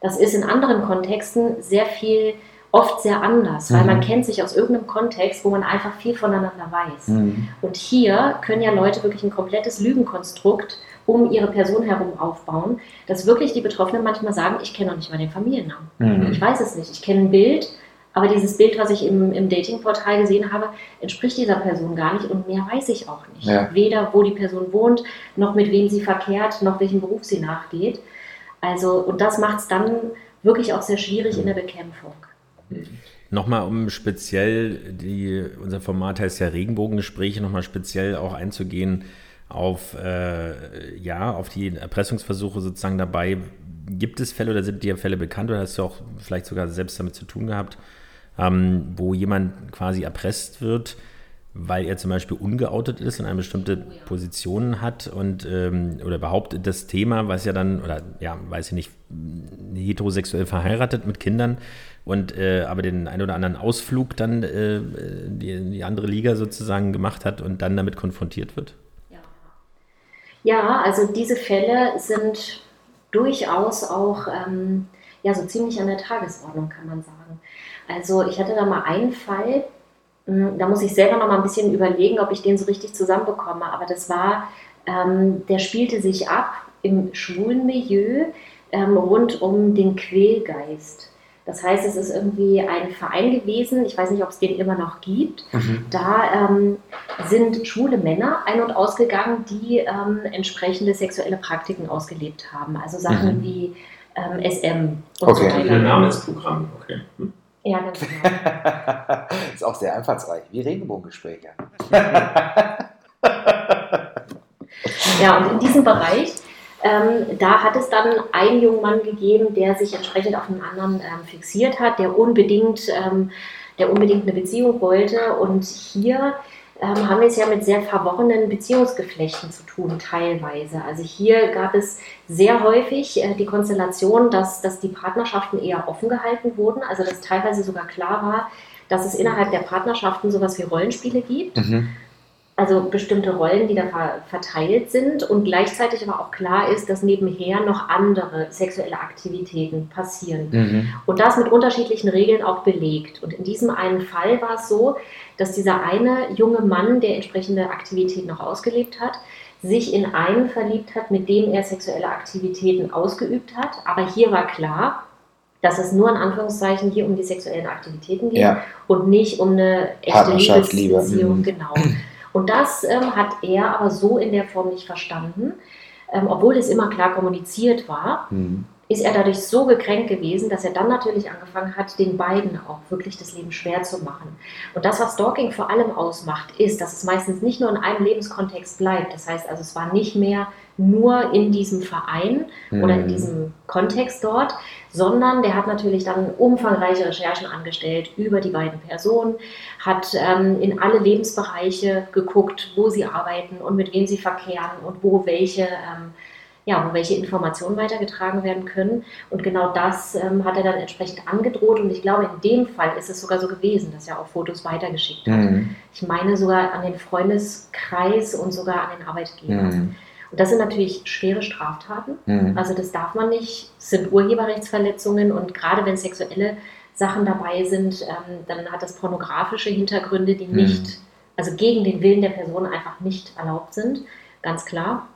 Das ist in anderen Kontexten sehr viel, oft sehr anders, weil Mhm. man kennt sich aus irgendeinem Kontext, wo man einfach viel voneinander weiß. Mhm. Und hier können ja Leute wirklich ein komplettes Lügenkonstrukt um ihre Person herum aufbauen, dass wirklich die Betroffenen manchmal sagen, ich kenne noch nicht mal den Familiennamen. Mhm. Ich weiß es nicht. Ich kenne ein Bild, aber dieses Bild, was ich im, im Datingportal gesehen habe, entspricht dieser Person gar nicht und mehr weiß ich auch nicht. Ja. Weder wo die Person wohnt, noch mit wem sie verkehrt, noch welchem Beruf sie nachgeht. Also, und das macht es dann wirklich auch sehr schwierig in der Bekämpfung. Nochmal, um speziell, die, unser Format heißt ja Regenbogengespräche, nochmal speziell auch einzugehen auf, äh, ja, auf die Erpressungsversuche sozusagen dabei. Gibt es Fälle oder sind dir Fälle bekannt oder hast du auch vielleicht sogar selbst damit zu tun gehabt, ähm, wo jemand quasi erpresst wird, weil er zum Beispiel ungeoutet ist und eine bestimmte Position hat und ähm, oder behauptet das Thema, was ja dann, oder ja, weiß ich nicht, heterosexuell verheiratet mit Kindern und äh, aber den ein oder anderen Ausflug dann äh, in die andere Liga sozusagen gemacht hat und dann damit konfrontiert wird? Ja, also diese Fälle sind durchaus auch ähm, ja, so ziemlich an der Tagesordnung, kann man sagen. Also ich hatte da mal einen Fall, mh, da muss ich selber noch mal ein bisschen überlegen, ob ich den so richtig zusammenbekomme, aber das war, ähm, der spielte sich ab im schwulen Milieu ähm, rund um den Quälgeist. Das heißt, es ist irgendwie ein Verein gewesen, ich weiß nicht, ob es den immer noch gibt. Da ähm, sind schwule Männer ein- und ausgegangen, die ähm, entsprechende sexuelle Praktiken ausgelebt haben. Also Sachen Mhm. wie ähm, SM und Okay. so weiter. des Programms, okay. Ja, ganz genau. <laughs> ist auch sehr einfallsreich, wie Regenbogengespräche. <laughs> Ja, und in diesem Bereich, ähm, da hat es dann einen jungen Mann gegeben, der sich entsprechend auf einen anderen ähm, fixiert hat, der unbedingt, ähm, der unbedingt eine Beziehung wollte. Und hier ähm, haben wir es ja mit sehr verworrenen Beziehungsgeflechten zu tun, teilweise. Also hier gab es sehr häufig äh, die Konstellation, dass, dass die Partnerschaften eher offen gehalten wurden, also dass teilweise sogar klar war, dass es innerhalb der Partnerschaften sowas wie Rollenspiele gibt Mhm. Also bestimmte Rollen, die da ver verteilt sind und gleichzeitig aber auch klar ist, dass nebenher noch andere sexuelle Aktivitäten passieren. Mhm. Und das mit unterschiedlichen Regeln auch belegt. Und in diesem einen Fall war es so, dass dieser eine junge Mann, der entsprechende Aktivitäten noch ausgelebt hat, sich in einen verliebt hat, mit dem er sexuelle Aktivitäten ausgeübt hat. Aber hier war klar, dass es nur in Anführungszeichen hier um die sexuellen Aktivitäten geht Ja. und nicht um eine echte Partnerschaft, Liebe, Liebesbeziehung. mhm. Genau. Und das ähm, hat er aber so in der Form nicht verstanden. Ähm, obwohl es immer klar kommuniziert war, Mhm. ist er dadurch so gekränkt gewesen, dass er dann natürlich angefangen hat, den beiden auch wirklich das Leben schwer zu machen. Und das, was Stalking vor allem ausmacht, ist, dass es meistens nicht nur in einem Lebenskontext bleibt. Das heißt also, es war nicht mehr nur in diesem Verein oder in Mhm. diesem Kontext dort, sondern der hat natürlich dann umfangreiche Recherchen angestellt über die beiden Personen, hat ähm, in alle Lebensbereiche geguckt, wo sie arbeiten und mit wem sie verkehren und wo welche, ähm, ja, wo welche Informationen weitergetragen werden können. Und genau das ähm, hat er dann entsprechend angedroht. Und ich glaube, in dem Fall ist es sogar so gewesen, dass er auch Fotos weitergeschickt hat. Mhm. Ich meine sogar an den Freundeskreis und sogar an den Arbeitgeber. Mhm. Und das sind natürlich schwere Straftaten. Mhm. Also das darf man nicht. Es sind Urheberrechtsverletzungen und gerade wenn sexuelle Sachen dabei sind, ähm, dann hat das pornografische Hintergründe, die mhm. nicht, also gegen den Willen der Person einfach nicht erlaubt sind, ganz klar.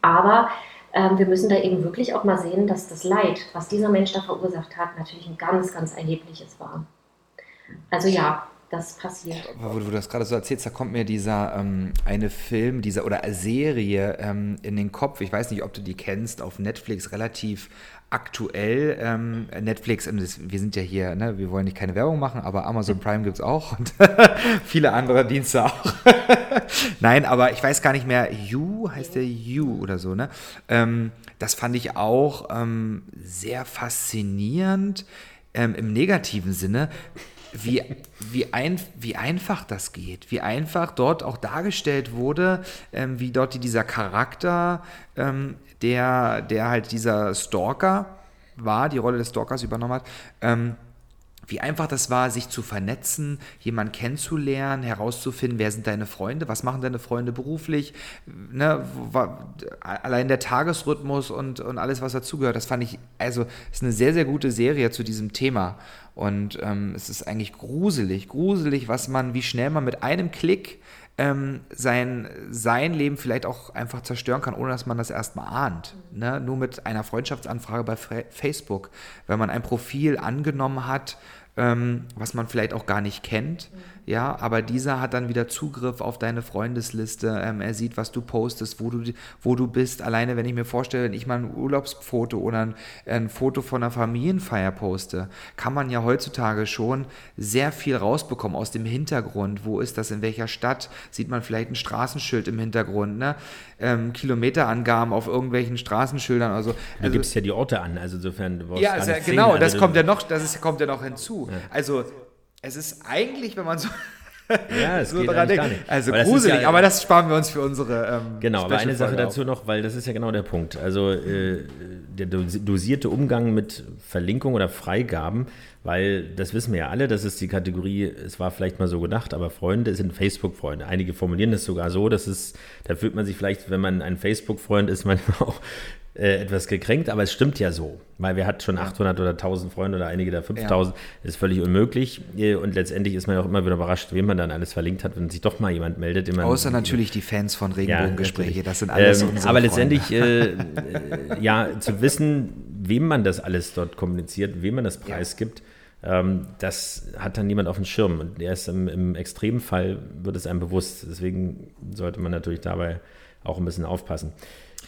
Aber ähm, wir müssen da eben wirklich auch mal sehen, dass das Leid, was dieser Mensch da verursacht hat, natürlich ein ganz, ganz erhebliches war. Also ja, das passiert. Wo du das gerade so erzählst, da kommt mir dieser ähm, eine Film, dieser oder Serie ähm, in den Kopf. Ich weiß nicht, ob du die kennst, auf Netflix relativ aktuell. Ähm, Netflix, wir sind ja hier, ne, wir wollen nicht keine Werbung machen, aber Amazon Prime gibt es auch und <laughs> viele andere Dienste auch. <laughs> Nein, aber ich weiß gar nicht mehr, You heißt der You oder so, ne? Ähm, das fand ich auch ähm, sehr faszinierend ähm, im negativen Sinne wie, wie, ein, wie einfach das geht, wie einfach dort auch dargestellt wurde, ähm, wie dort dieser Charakter, ähm, der, der halt dieser Stalker war, die Rolle des Stalkers übernommen hat, ähm, wie einfach das war, sich zu vernetzen, jemanden kennenzulernen, herauszufinden, wer sind deine Freunde, was machen deine Freunde beruflich, ne, allein der Tagesrhythmus und, und alles, was dazugehört, das fand ich, also ist eine sehr, sehr gute Serie zu diesem Thema. Und ähm, es ist eigentlich gruselig, gruselig, was man, wie schnell man mit einem Klick ähm, sein, sein Leben vielleicht auch einfach zerstören kann, ohne dass man das erstmal ahnt. Ne? Nur mit einer Freundschaftsanfrage bei Facebook, wenn man ein Profil angenommen hat, ähm, was man vielleicht auch gar nicht kennt. Mhm. Ja, aber dieser hat dann wieder Zugriff auf deine Freundesliste. Ähm, er sieht, was du postest, wo du, wo du bist. Alleine, wenn ich mir vorstelle, wenn ich mal ein Urlaubsfoto oder ein, ein Foto von einer Familienfeier poste, kann man ja heutzutage schon sehr viel rausbekommen aus dem Hintergrund. Wo ist das? In welcher Stadt? Sieht man vielleicht ein Straßenschild im Hintergrund? Ne? Ähm, Kilometerangaben auf irgendwelchen Straßenschildern. Also, also du gibst ja die Orte an, also insofern. Ja, ja genau, das kommt ja noch, das ist, kommt ja noch hinzu. Ja. Also es ist eigentlich, wenn man so. <laughs> Ja, es so geht dran denkt, Also aber gruselig, ja, aber das sparen wir uns für unsere. Ähm, genau, aber eine Sache dazu noch, weil das ist ja genau der Punkt. Also äh, der dosierte Umgang mit Verlinkung oder Freigaben, weil das wissen wir ja alle, das ist die Kategorie, es war vielleicht mal so gedacht, aber Freunde sind Facebook-Freunde. Einige formulieren das sogar so, dass es, da fühlt man sich vielleicht, wenn man ein Facebook-Freund ist, <laughs> manchmal auch äh, etwas gekränkt, aber es stimmt ja so, weil wir hat schon 800 oder 1000 Freunde oder einige da 5000, ja. ist völlig unmöglich äh, und letztendlich ist man auch immer wieder überrascht, wen man dann alles verlinkt hat, wenn sich doch mal jemand meldet. Außer natürlich die Fans von Regenbogengespräche, ja, das sind alles ähm, unsere Aber letztendlich, äh, <laughs> äh, ja, zu wissen, wem man das alles dort kommuniziert, wem man das preisgibt, ja. ähm, das hat dann niemand auf dem Schirm und erst im, im Extremfall wird es einem bewusst, deswegen sollte man natürlich dabei auch ein bisschen aufpassen.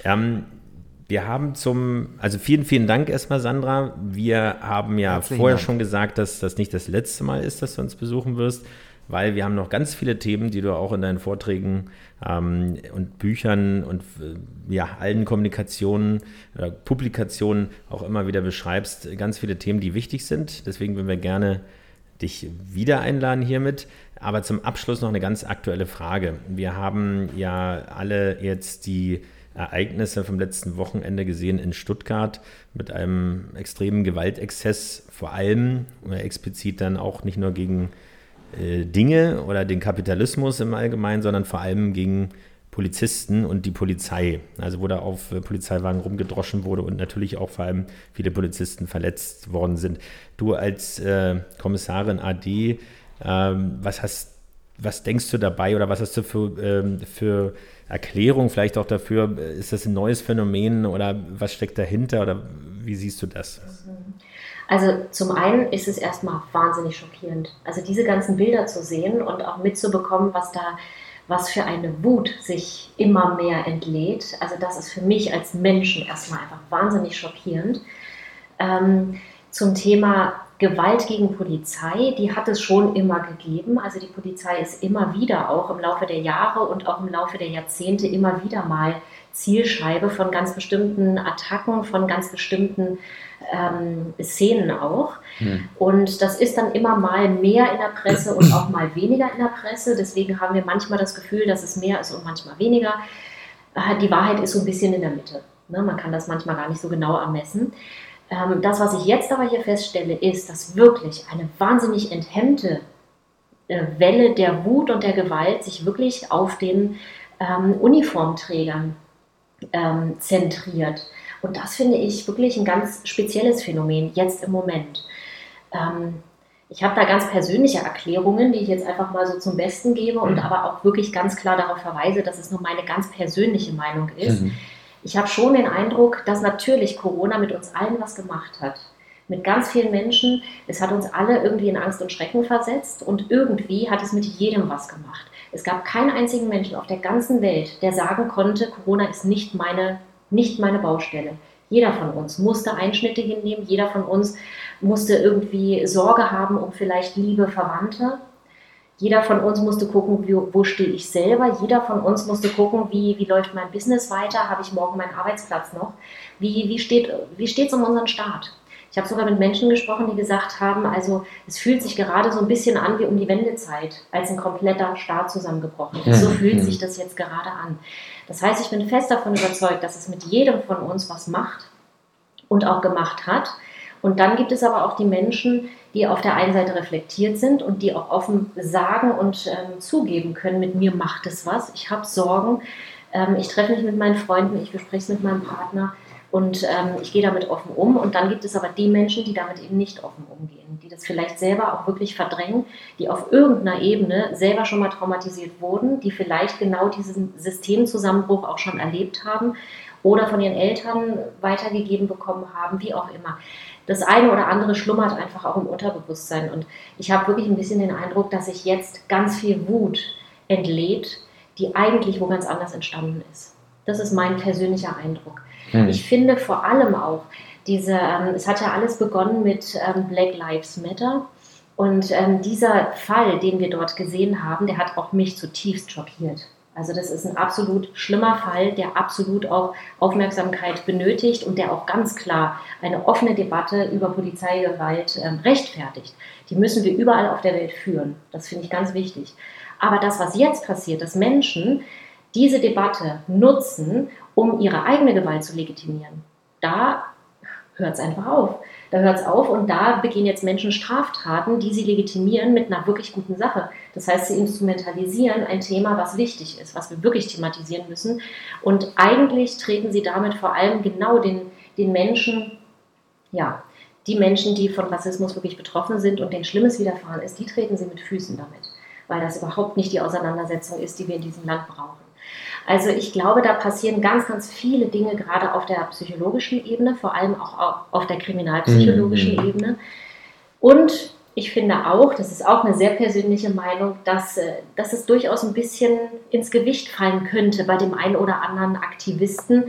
Ähm, wir haben zum, also vielen, vielen Dank erstmal, Sandra. Wir haben ja Herzlichen vorher Dank. schon gesagt, dass das nicht das letzte Mal ist, dass du uns besuchen wirst, weil wir haben noch ganz viele Themen, die du auch in deinen Vorträgen ähm, und Büchern und äh, ja, allen Kommunikationen, äh, Publikationen auch immer wieder beschreibst. Ganz viele Themen, die wichtig sind. Deswegen würden wir gerne dich wieder einladen hiermit. Aber zum Abschluss noch eine ganz aktuelle Frage. Wir haben ja alle jetzt die Ereignisse vom letzten Wochenende gesehen in Stuttgart mit einem extremen Gewaltexzess, vor allem oder explizit dann auch nicht nur gegen äh, Dinge oder den Kapitalismus im Allgemeinen, sondern vor allem gegen Polizisten und die Polizei. Also wo da auf äh, Polizeiwagen rumgedroschen wurde und natürlich auch vor allem viele Polizisten verletzt worden sind. Du als äh, Kommissarin AD, ähm, was hast was denkst du dabei oder was hast du für, ähm, für Erklärung vielleicht auch dafür? Ist das ein neues Phänomen oder was steckt dahinter oder wie siehst du das? Also zum einen ist es erstmal wahnsinnig schockierend. Also diese ganzen Bilder zu sehen und auch mitzubekommen, was da, was für eine Wut sich immer mehr entlädt. Also das ist für mich als Menschen erstmal einfach wahnsinnig schockierend. Ähm, zum Thema Gewalt gegen Polizei, die hat es schon immer gegeben. Also die Polizei ist immer wieder auch im Laufe der Jahre und auch im Laufe der Jahrzehnte immer wieder mal Zielscheibe von ganz bestimmten Attacken, von ganz bestimmten ähm, Szenen auch. Hm. Und das ist dann immer mal mehr in der Presse und auch mal weniger in der Presse. Deswegen haben wir manchmal das Gefühl, dass es mehr ist und manchmal weniger. Äh, die Wahrheit ist so ein bisschen in der Mitte. Ne? Man kann das manchmal gar nicht so genau ermessen. Ähm, das, was ich jetzt aber hier feststelle, ist, dass wirklich eine wahnsinnig enthemmte äh, Welle der Wut und der Gewalt sich wirklich auf den ähm, Uniformträgern ähm, zentriert. Und das finde ich wirklich ein ganz spezielles Phänomen jetzt im Moment. Ähm, ich habe da ganz persönliche Erklärungen, die ich jetzt einfach mal so zum Besten gebe und mhm. aber auch wirklich ganz klar darauf verweise, dass es nur meine ganz persönliche Meinung ist. Mhm. Ich habe schon den Eindruck, dass natürlich Corona mit uns allen was gemacht hat. Mit ganz vielen Menschen. Es hat uns alle irgendwie in Angst und Schrecken versetzt und irgendwie hat es mit jedem was gemacht. Es gab keinen einzigen Menschen auf der ganzen Welt, der sagen konnte, Corona ist nicht meine, nicht meine Baustelle. Jeder von uns musste Einschnitte hinnehmen, jeder von uns musste irgendwie Sorge haben um vielleicht liebe Verwandte. Jeder von uns musste gucken, wo, wo stehe ich selber. Jeder von uns musste gucken, wie, wie läuft mein Business weiter. Habe ich morgen meinen Arbeitsplatz noch? Wie, wie steht es um unseren Staat? Ich habe sogar mit Menschen gesprochen, die gesagt haben, also es fühlt sich gerade so ein bisschen an wie um die Wendezeit, als ein kompletter Staat zusammengebrochen ist. So fühlt sich das jetzt gerade an. Das heißt, ich bin fest davon überzeugt, dass es mit jedem von uns was macht und auch gemacht hat. Und dann gibt es aber auch die Menschen, die auf der einen Seite reflektiert sind und die auch offen sagen und ähm, zugeben können, mit mir macht es was, ich habe Sorgen, ähm, ich treffe mich mit meinen Freunden, ich bespreche es mit meinem Partner und ähm, ich gehe damit offen um. Und dann gibt es aber die Menschen, die damit eben nicht offen umgehen, die das vielleicht selber auch wirklich verdrängen, die auf irgendeiner Ebene selber schon mal traumatisiert wurden, die vielleicht genau diesen Systemzusammenbruch auch schon erlebt haben oder von ihren Eltern weitergegeben bekommen haben, wie auch immer. Das eine oder andere schlummert einfach auch im Unterbewusstsein. Und ich habe wirklich ein bisschen den Eindruck, dass sich jetzt ganz viel Wut entlädt, die eigentlich wo ganz anders entstanden ist. Das ist mein persönlicher Eindruck. Mhm. Ich finde vor allem auch diese, ähm, es hat ja alles begonnen mit ähm, Black Lives Matter. Und ähm, dieser Fall, den wir dort gesehen haben, der hat auch mich zutiefst schockiert. Also das ist ein absolut schlimmer Fall, der absolut auch Aufmerksamkeit benötigt und der auch ganz klar eine offene Debatte über Polizeigewalt ähm, rechtfertigt. Die müssen wir überall auf der Welt führen. Das finde ich ganz wichtig. Aber das, was jetzt passiert, dass Menschen diese Debatte nutzen, um ihre eigene Gewalt zu legitimieren, da hört es einfach auf. Da hört es auf und da begehen jetzt Menschen Straftaten, die sie legitimieren mit einer wirklich guten Sache. Das heißt, sie instrumentalisieren ein Thema, was wichtig ist, was wir wirklich thematisieren müssen. Und eigentlich treten sie damit vor allem genau den, den Menschen, ja, die Menschen, die von Rassismus wirklich betroffen sind und denen Schlimmes widerfahren ist, die treten sie mit Füßen damit, weil das überhaupt nicht die Auseinandersetzung ist, die wir in diesem Land brauchen. Also ich glaube, da passieren ganz, ganz viele Dinge, gerade auf der psychologischen Ebene, vor allem auch auf der kriminalpsychologischen mhm. Ebene. Und ich finde auch, das ist auch eine sehr persönliche Meinung, dass, äh, dass es durchaus ein bisschen ins Gewicht fallen könnte bei dem einen oder anderen Aktivisten.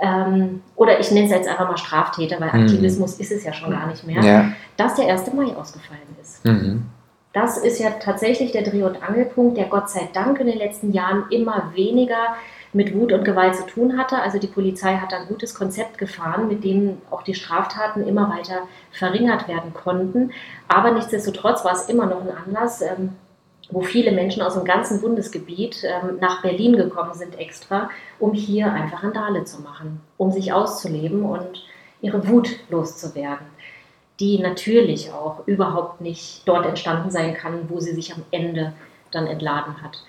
Ähm, oder ich nenne es jetzt einfach mal Straftäter, weil mhm. Aktivismus ist es ja schon gar nicht mehr, ja. dass der 1. Mai ausgefallen ist. Mhm das ist ja tatsächlich der Dreh- und Angelpunkt, der Gott sei Dank in den letzten Jahren immer weniger mit Wut und Gewalt zu tun hatte. Also die Polizei hat ein gutes Konzept gefahren, mit dem auch die Straftaten immer weiter verringert werden konnten. Aber nichtsdestotrotz war es immer noch ein Anlass, ähm, wo viele Menschen aus dem ganzen Bundesgebiet ähm, nach Berlin gekommen sind extra, um hier einfach Randale zu machen, um sich auszuleben und ihre Wut loszuwerden die natürlich auch überhaupt nicht dort entstanden sein kann, wo sie sich am Ende dann entladen hat.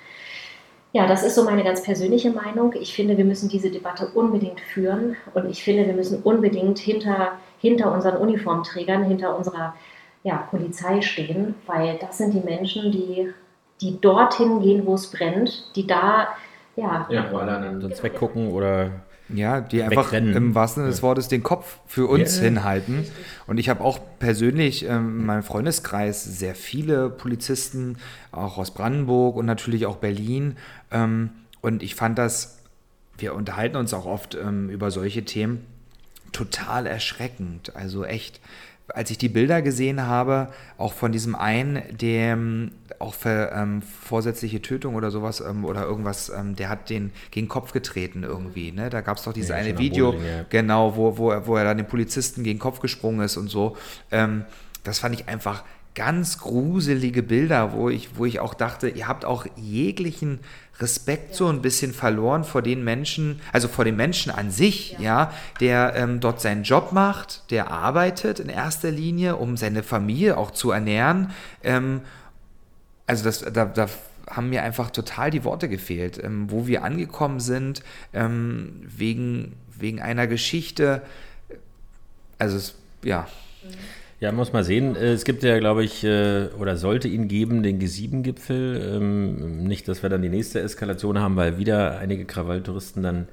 Ja, das ist so meine ganz persönliche Meinung. Ich finde, wir müssen diese Debatte unbedingt führen und ich finde, wir müssen unbedingt hinter, hinter unseren Uniformträgern, hinter unserer ja, Polizei stehen, weil das sind die Menschen, die, die dorthin gehen, wo es brennt, die da ja, ja wo alle anderen sonst weggucken oder ja, die einfach wegrennen. im wahrsten Sinne des Wortes den Kopf für uns yeah. hinhalten. Und ich habe auch persönlich ähm, in meinem Freundeskreis sehr viele Polizisten, auch aus Brandenburg und natürlich auch Berlin. Ähm, und ich fand das, wir unterhalten uns auch oft ähm, über solche Themen, total erschreckend. Also echt als ich die Bilder gesehen habe, auch von diesem einen, der auch für ähm, vorsätzliche Tötung oder sowas ähm, oder irgendwas, ähm, der hat den gegen den Kopf getreten irgendwie. Ne? Da gab es doch dieses ja, eine Video, ja. genau, wo, wo, wo er dann den Polizisten gegen den Kopf gesprungen ist und so. Ähm, das fand ich einfach ganz gruselige Bilder, wo ich, wo ich auch dachte, ihr habt auch jeglichen Respekt so ein bisschen verloren vor den Menschen, also vor dem Menschen an sich, ja, ja der ähm, dort seinen Job macht, der arbeitet in erster Linie, um seine Familie auch zu ernähren. Ähm, also das, da, da haben mir einfach total die Worte gefehlt, ähm, wo wir angekommen sind, ähm, wegen, wegen einer Geschichte. Also, es, ja. Ja, muss mal sehen. Äh, Es gibt ja, glaube ich, äh, oder sollte ihn geben, den G7-Gipfel. Ähm, Nicht, dass wir dann die nächste Eskalation haben, weil wieder einige Krawalltouristen dann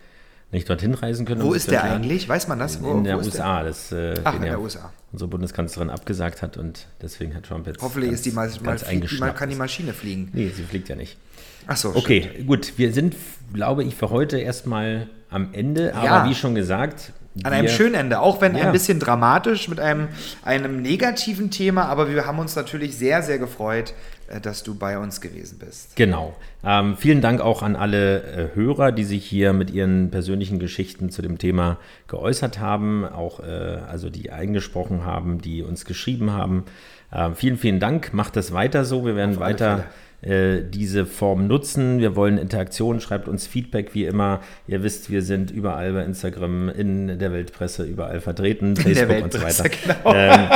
nicht dorthin reisen können. Wo ist der eigentlich? Weiß man das? Wo, In der wo ist der? USA. Das, äh, Ach, in ja der USA. Unsere Bundeskanzlerin abgesagt hat und deswegen hat Trump jetzt. Hoffentlich ganz, ist die mal, ganz fliegt, mal kann die Maschine fliegen. Nee, sie fliegt ja nicht. Ach so, Okay, stimmt. gut. Wir sind, glaube ich, für heute erstmal am Ende. Aber Ja. wie schon gesagt. An einem schönen Ende, auch wenn Ja. ein bisschen dramatisch mit einem, einem negativen Thema, aber wir haben uns natürlich sehr, sehr gefreut, äh, dass du bei uns gewesen bist. Genau. Ähm, vielen Dank auch an alle äh, Hörer, die sich hier mit ihren persönlichen Geschichten zu dem Thema geäußert haben, auch äh, also die eingesprochen haben, die uns geschrieben haben. Ähm, vielen, vielen Dank. Macht das weiter so. Wir werden weiter äh, diese Form nutzen. Wir wollen Interaktion. Schreibt uns Feedback wie immer. Ihr wisst, wir sind überall bei Instagram, in der Weltpresse, überall vertreten, Facebook und so weiter. genau. Ähm,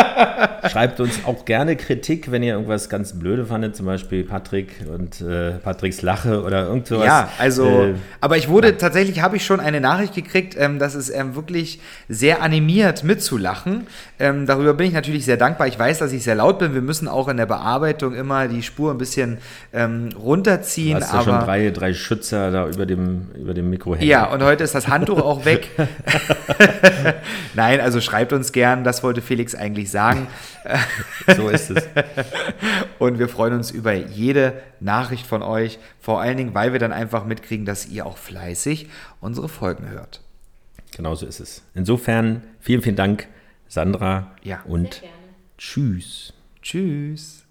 schreibt uns auch gerne Kritik, wenn ihr irgendwas ganz blöde fandet, zum Beispiel Patrick und äh, Patricks Lache oder irgend sowas. Ja, also, Äh, aber ich wurde, tatsächlich habe ich schon eine Nachricht gekriegt, ähm, dass es ähm, wirklich sehr animiert mitzulachen. Ähm, darüber bin ich natürlich sehr dankbar. Ich weiß, dass ich sehr laut bin. Wir müssen auch in der Bearbeitung immer die Spur ein bisschen ähm, runterziehen. du hast ja aber schon drei, drei Schützer da über dem, über dem Mikro hängen. Ja, und heute ist das Handtuch auch weg. <laughs> Nein, also schreibt uns gern, das wollte Felix eigentlich sagen. <laughs> so ist es. Und wir freuen uns über jede Nachricht von euch, vor allen Dingen, weil wir dann einfach mitkriegen, dass ihr auch fleißig unsere Folgen hört. Genau so ist es. Insofern vielen, vielen Dank, Sandra. Ja. Und Sehr gerne. tschüss. Tschüss.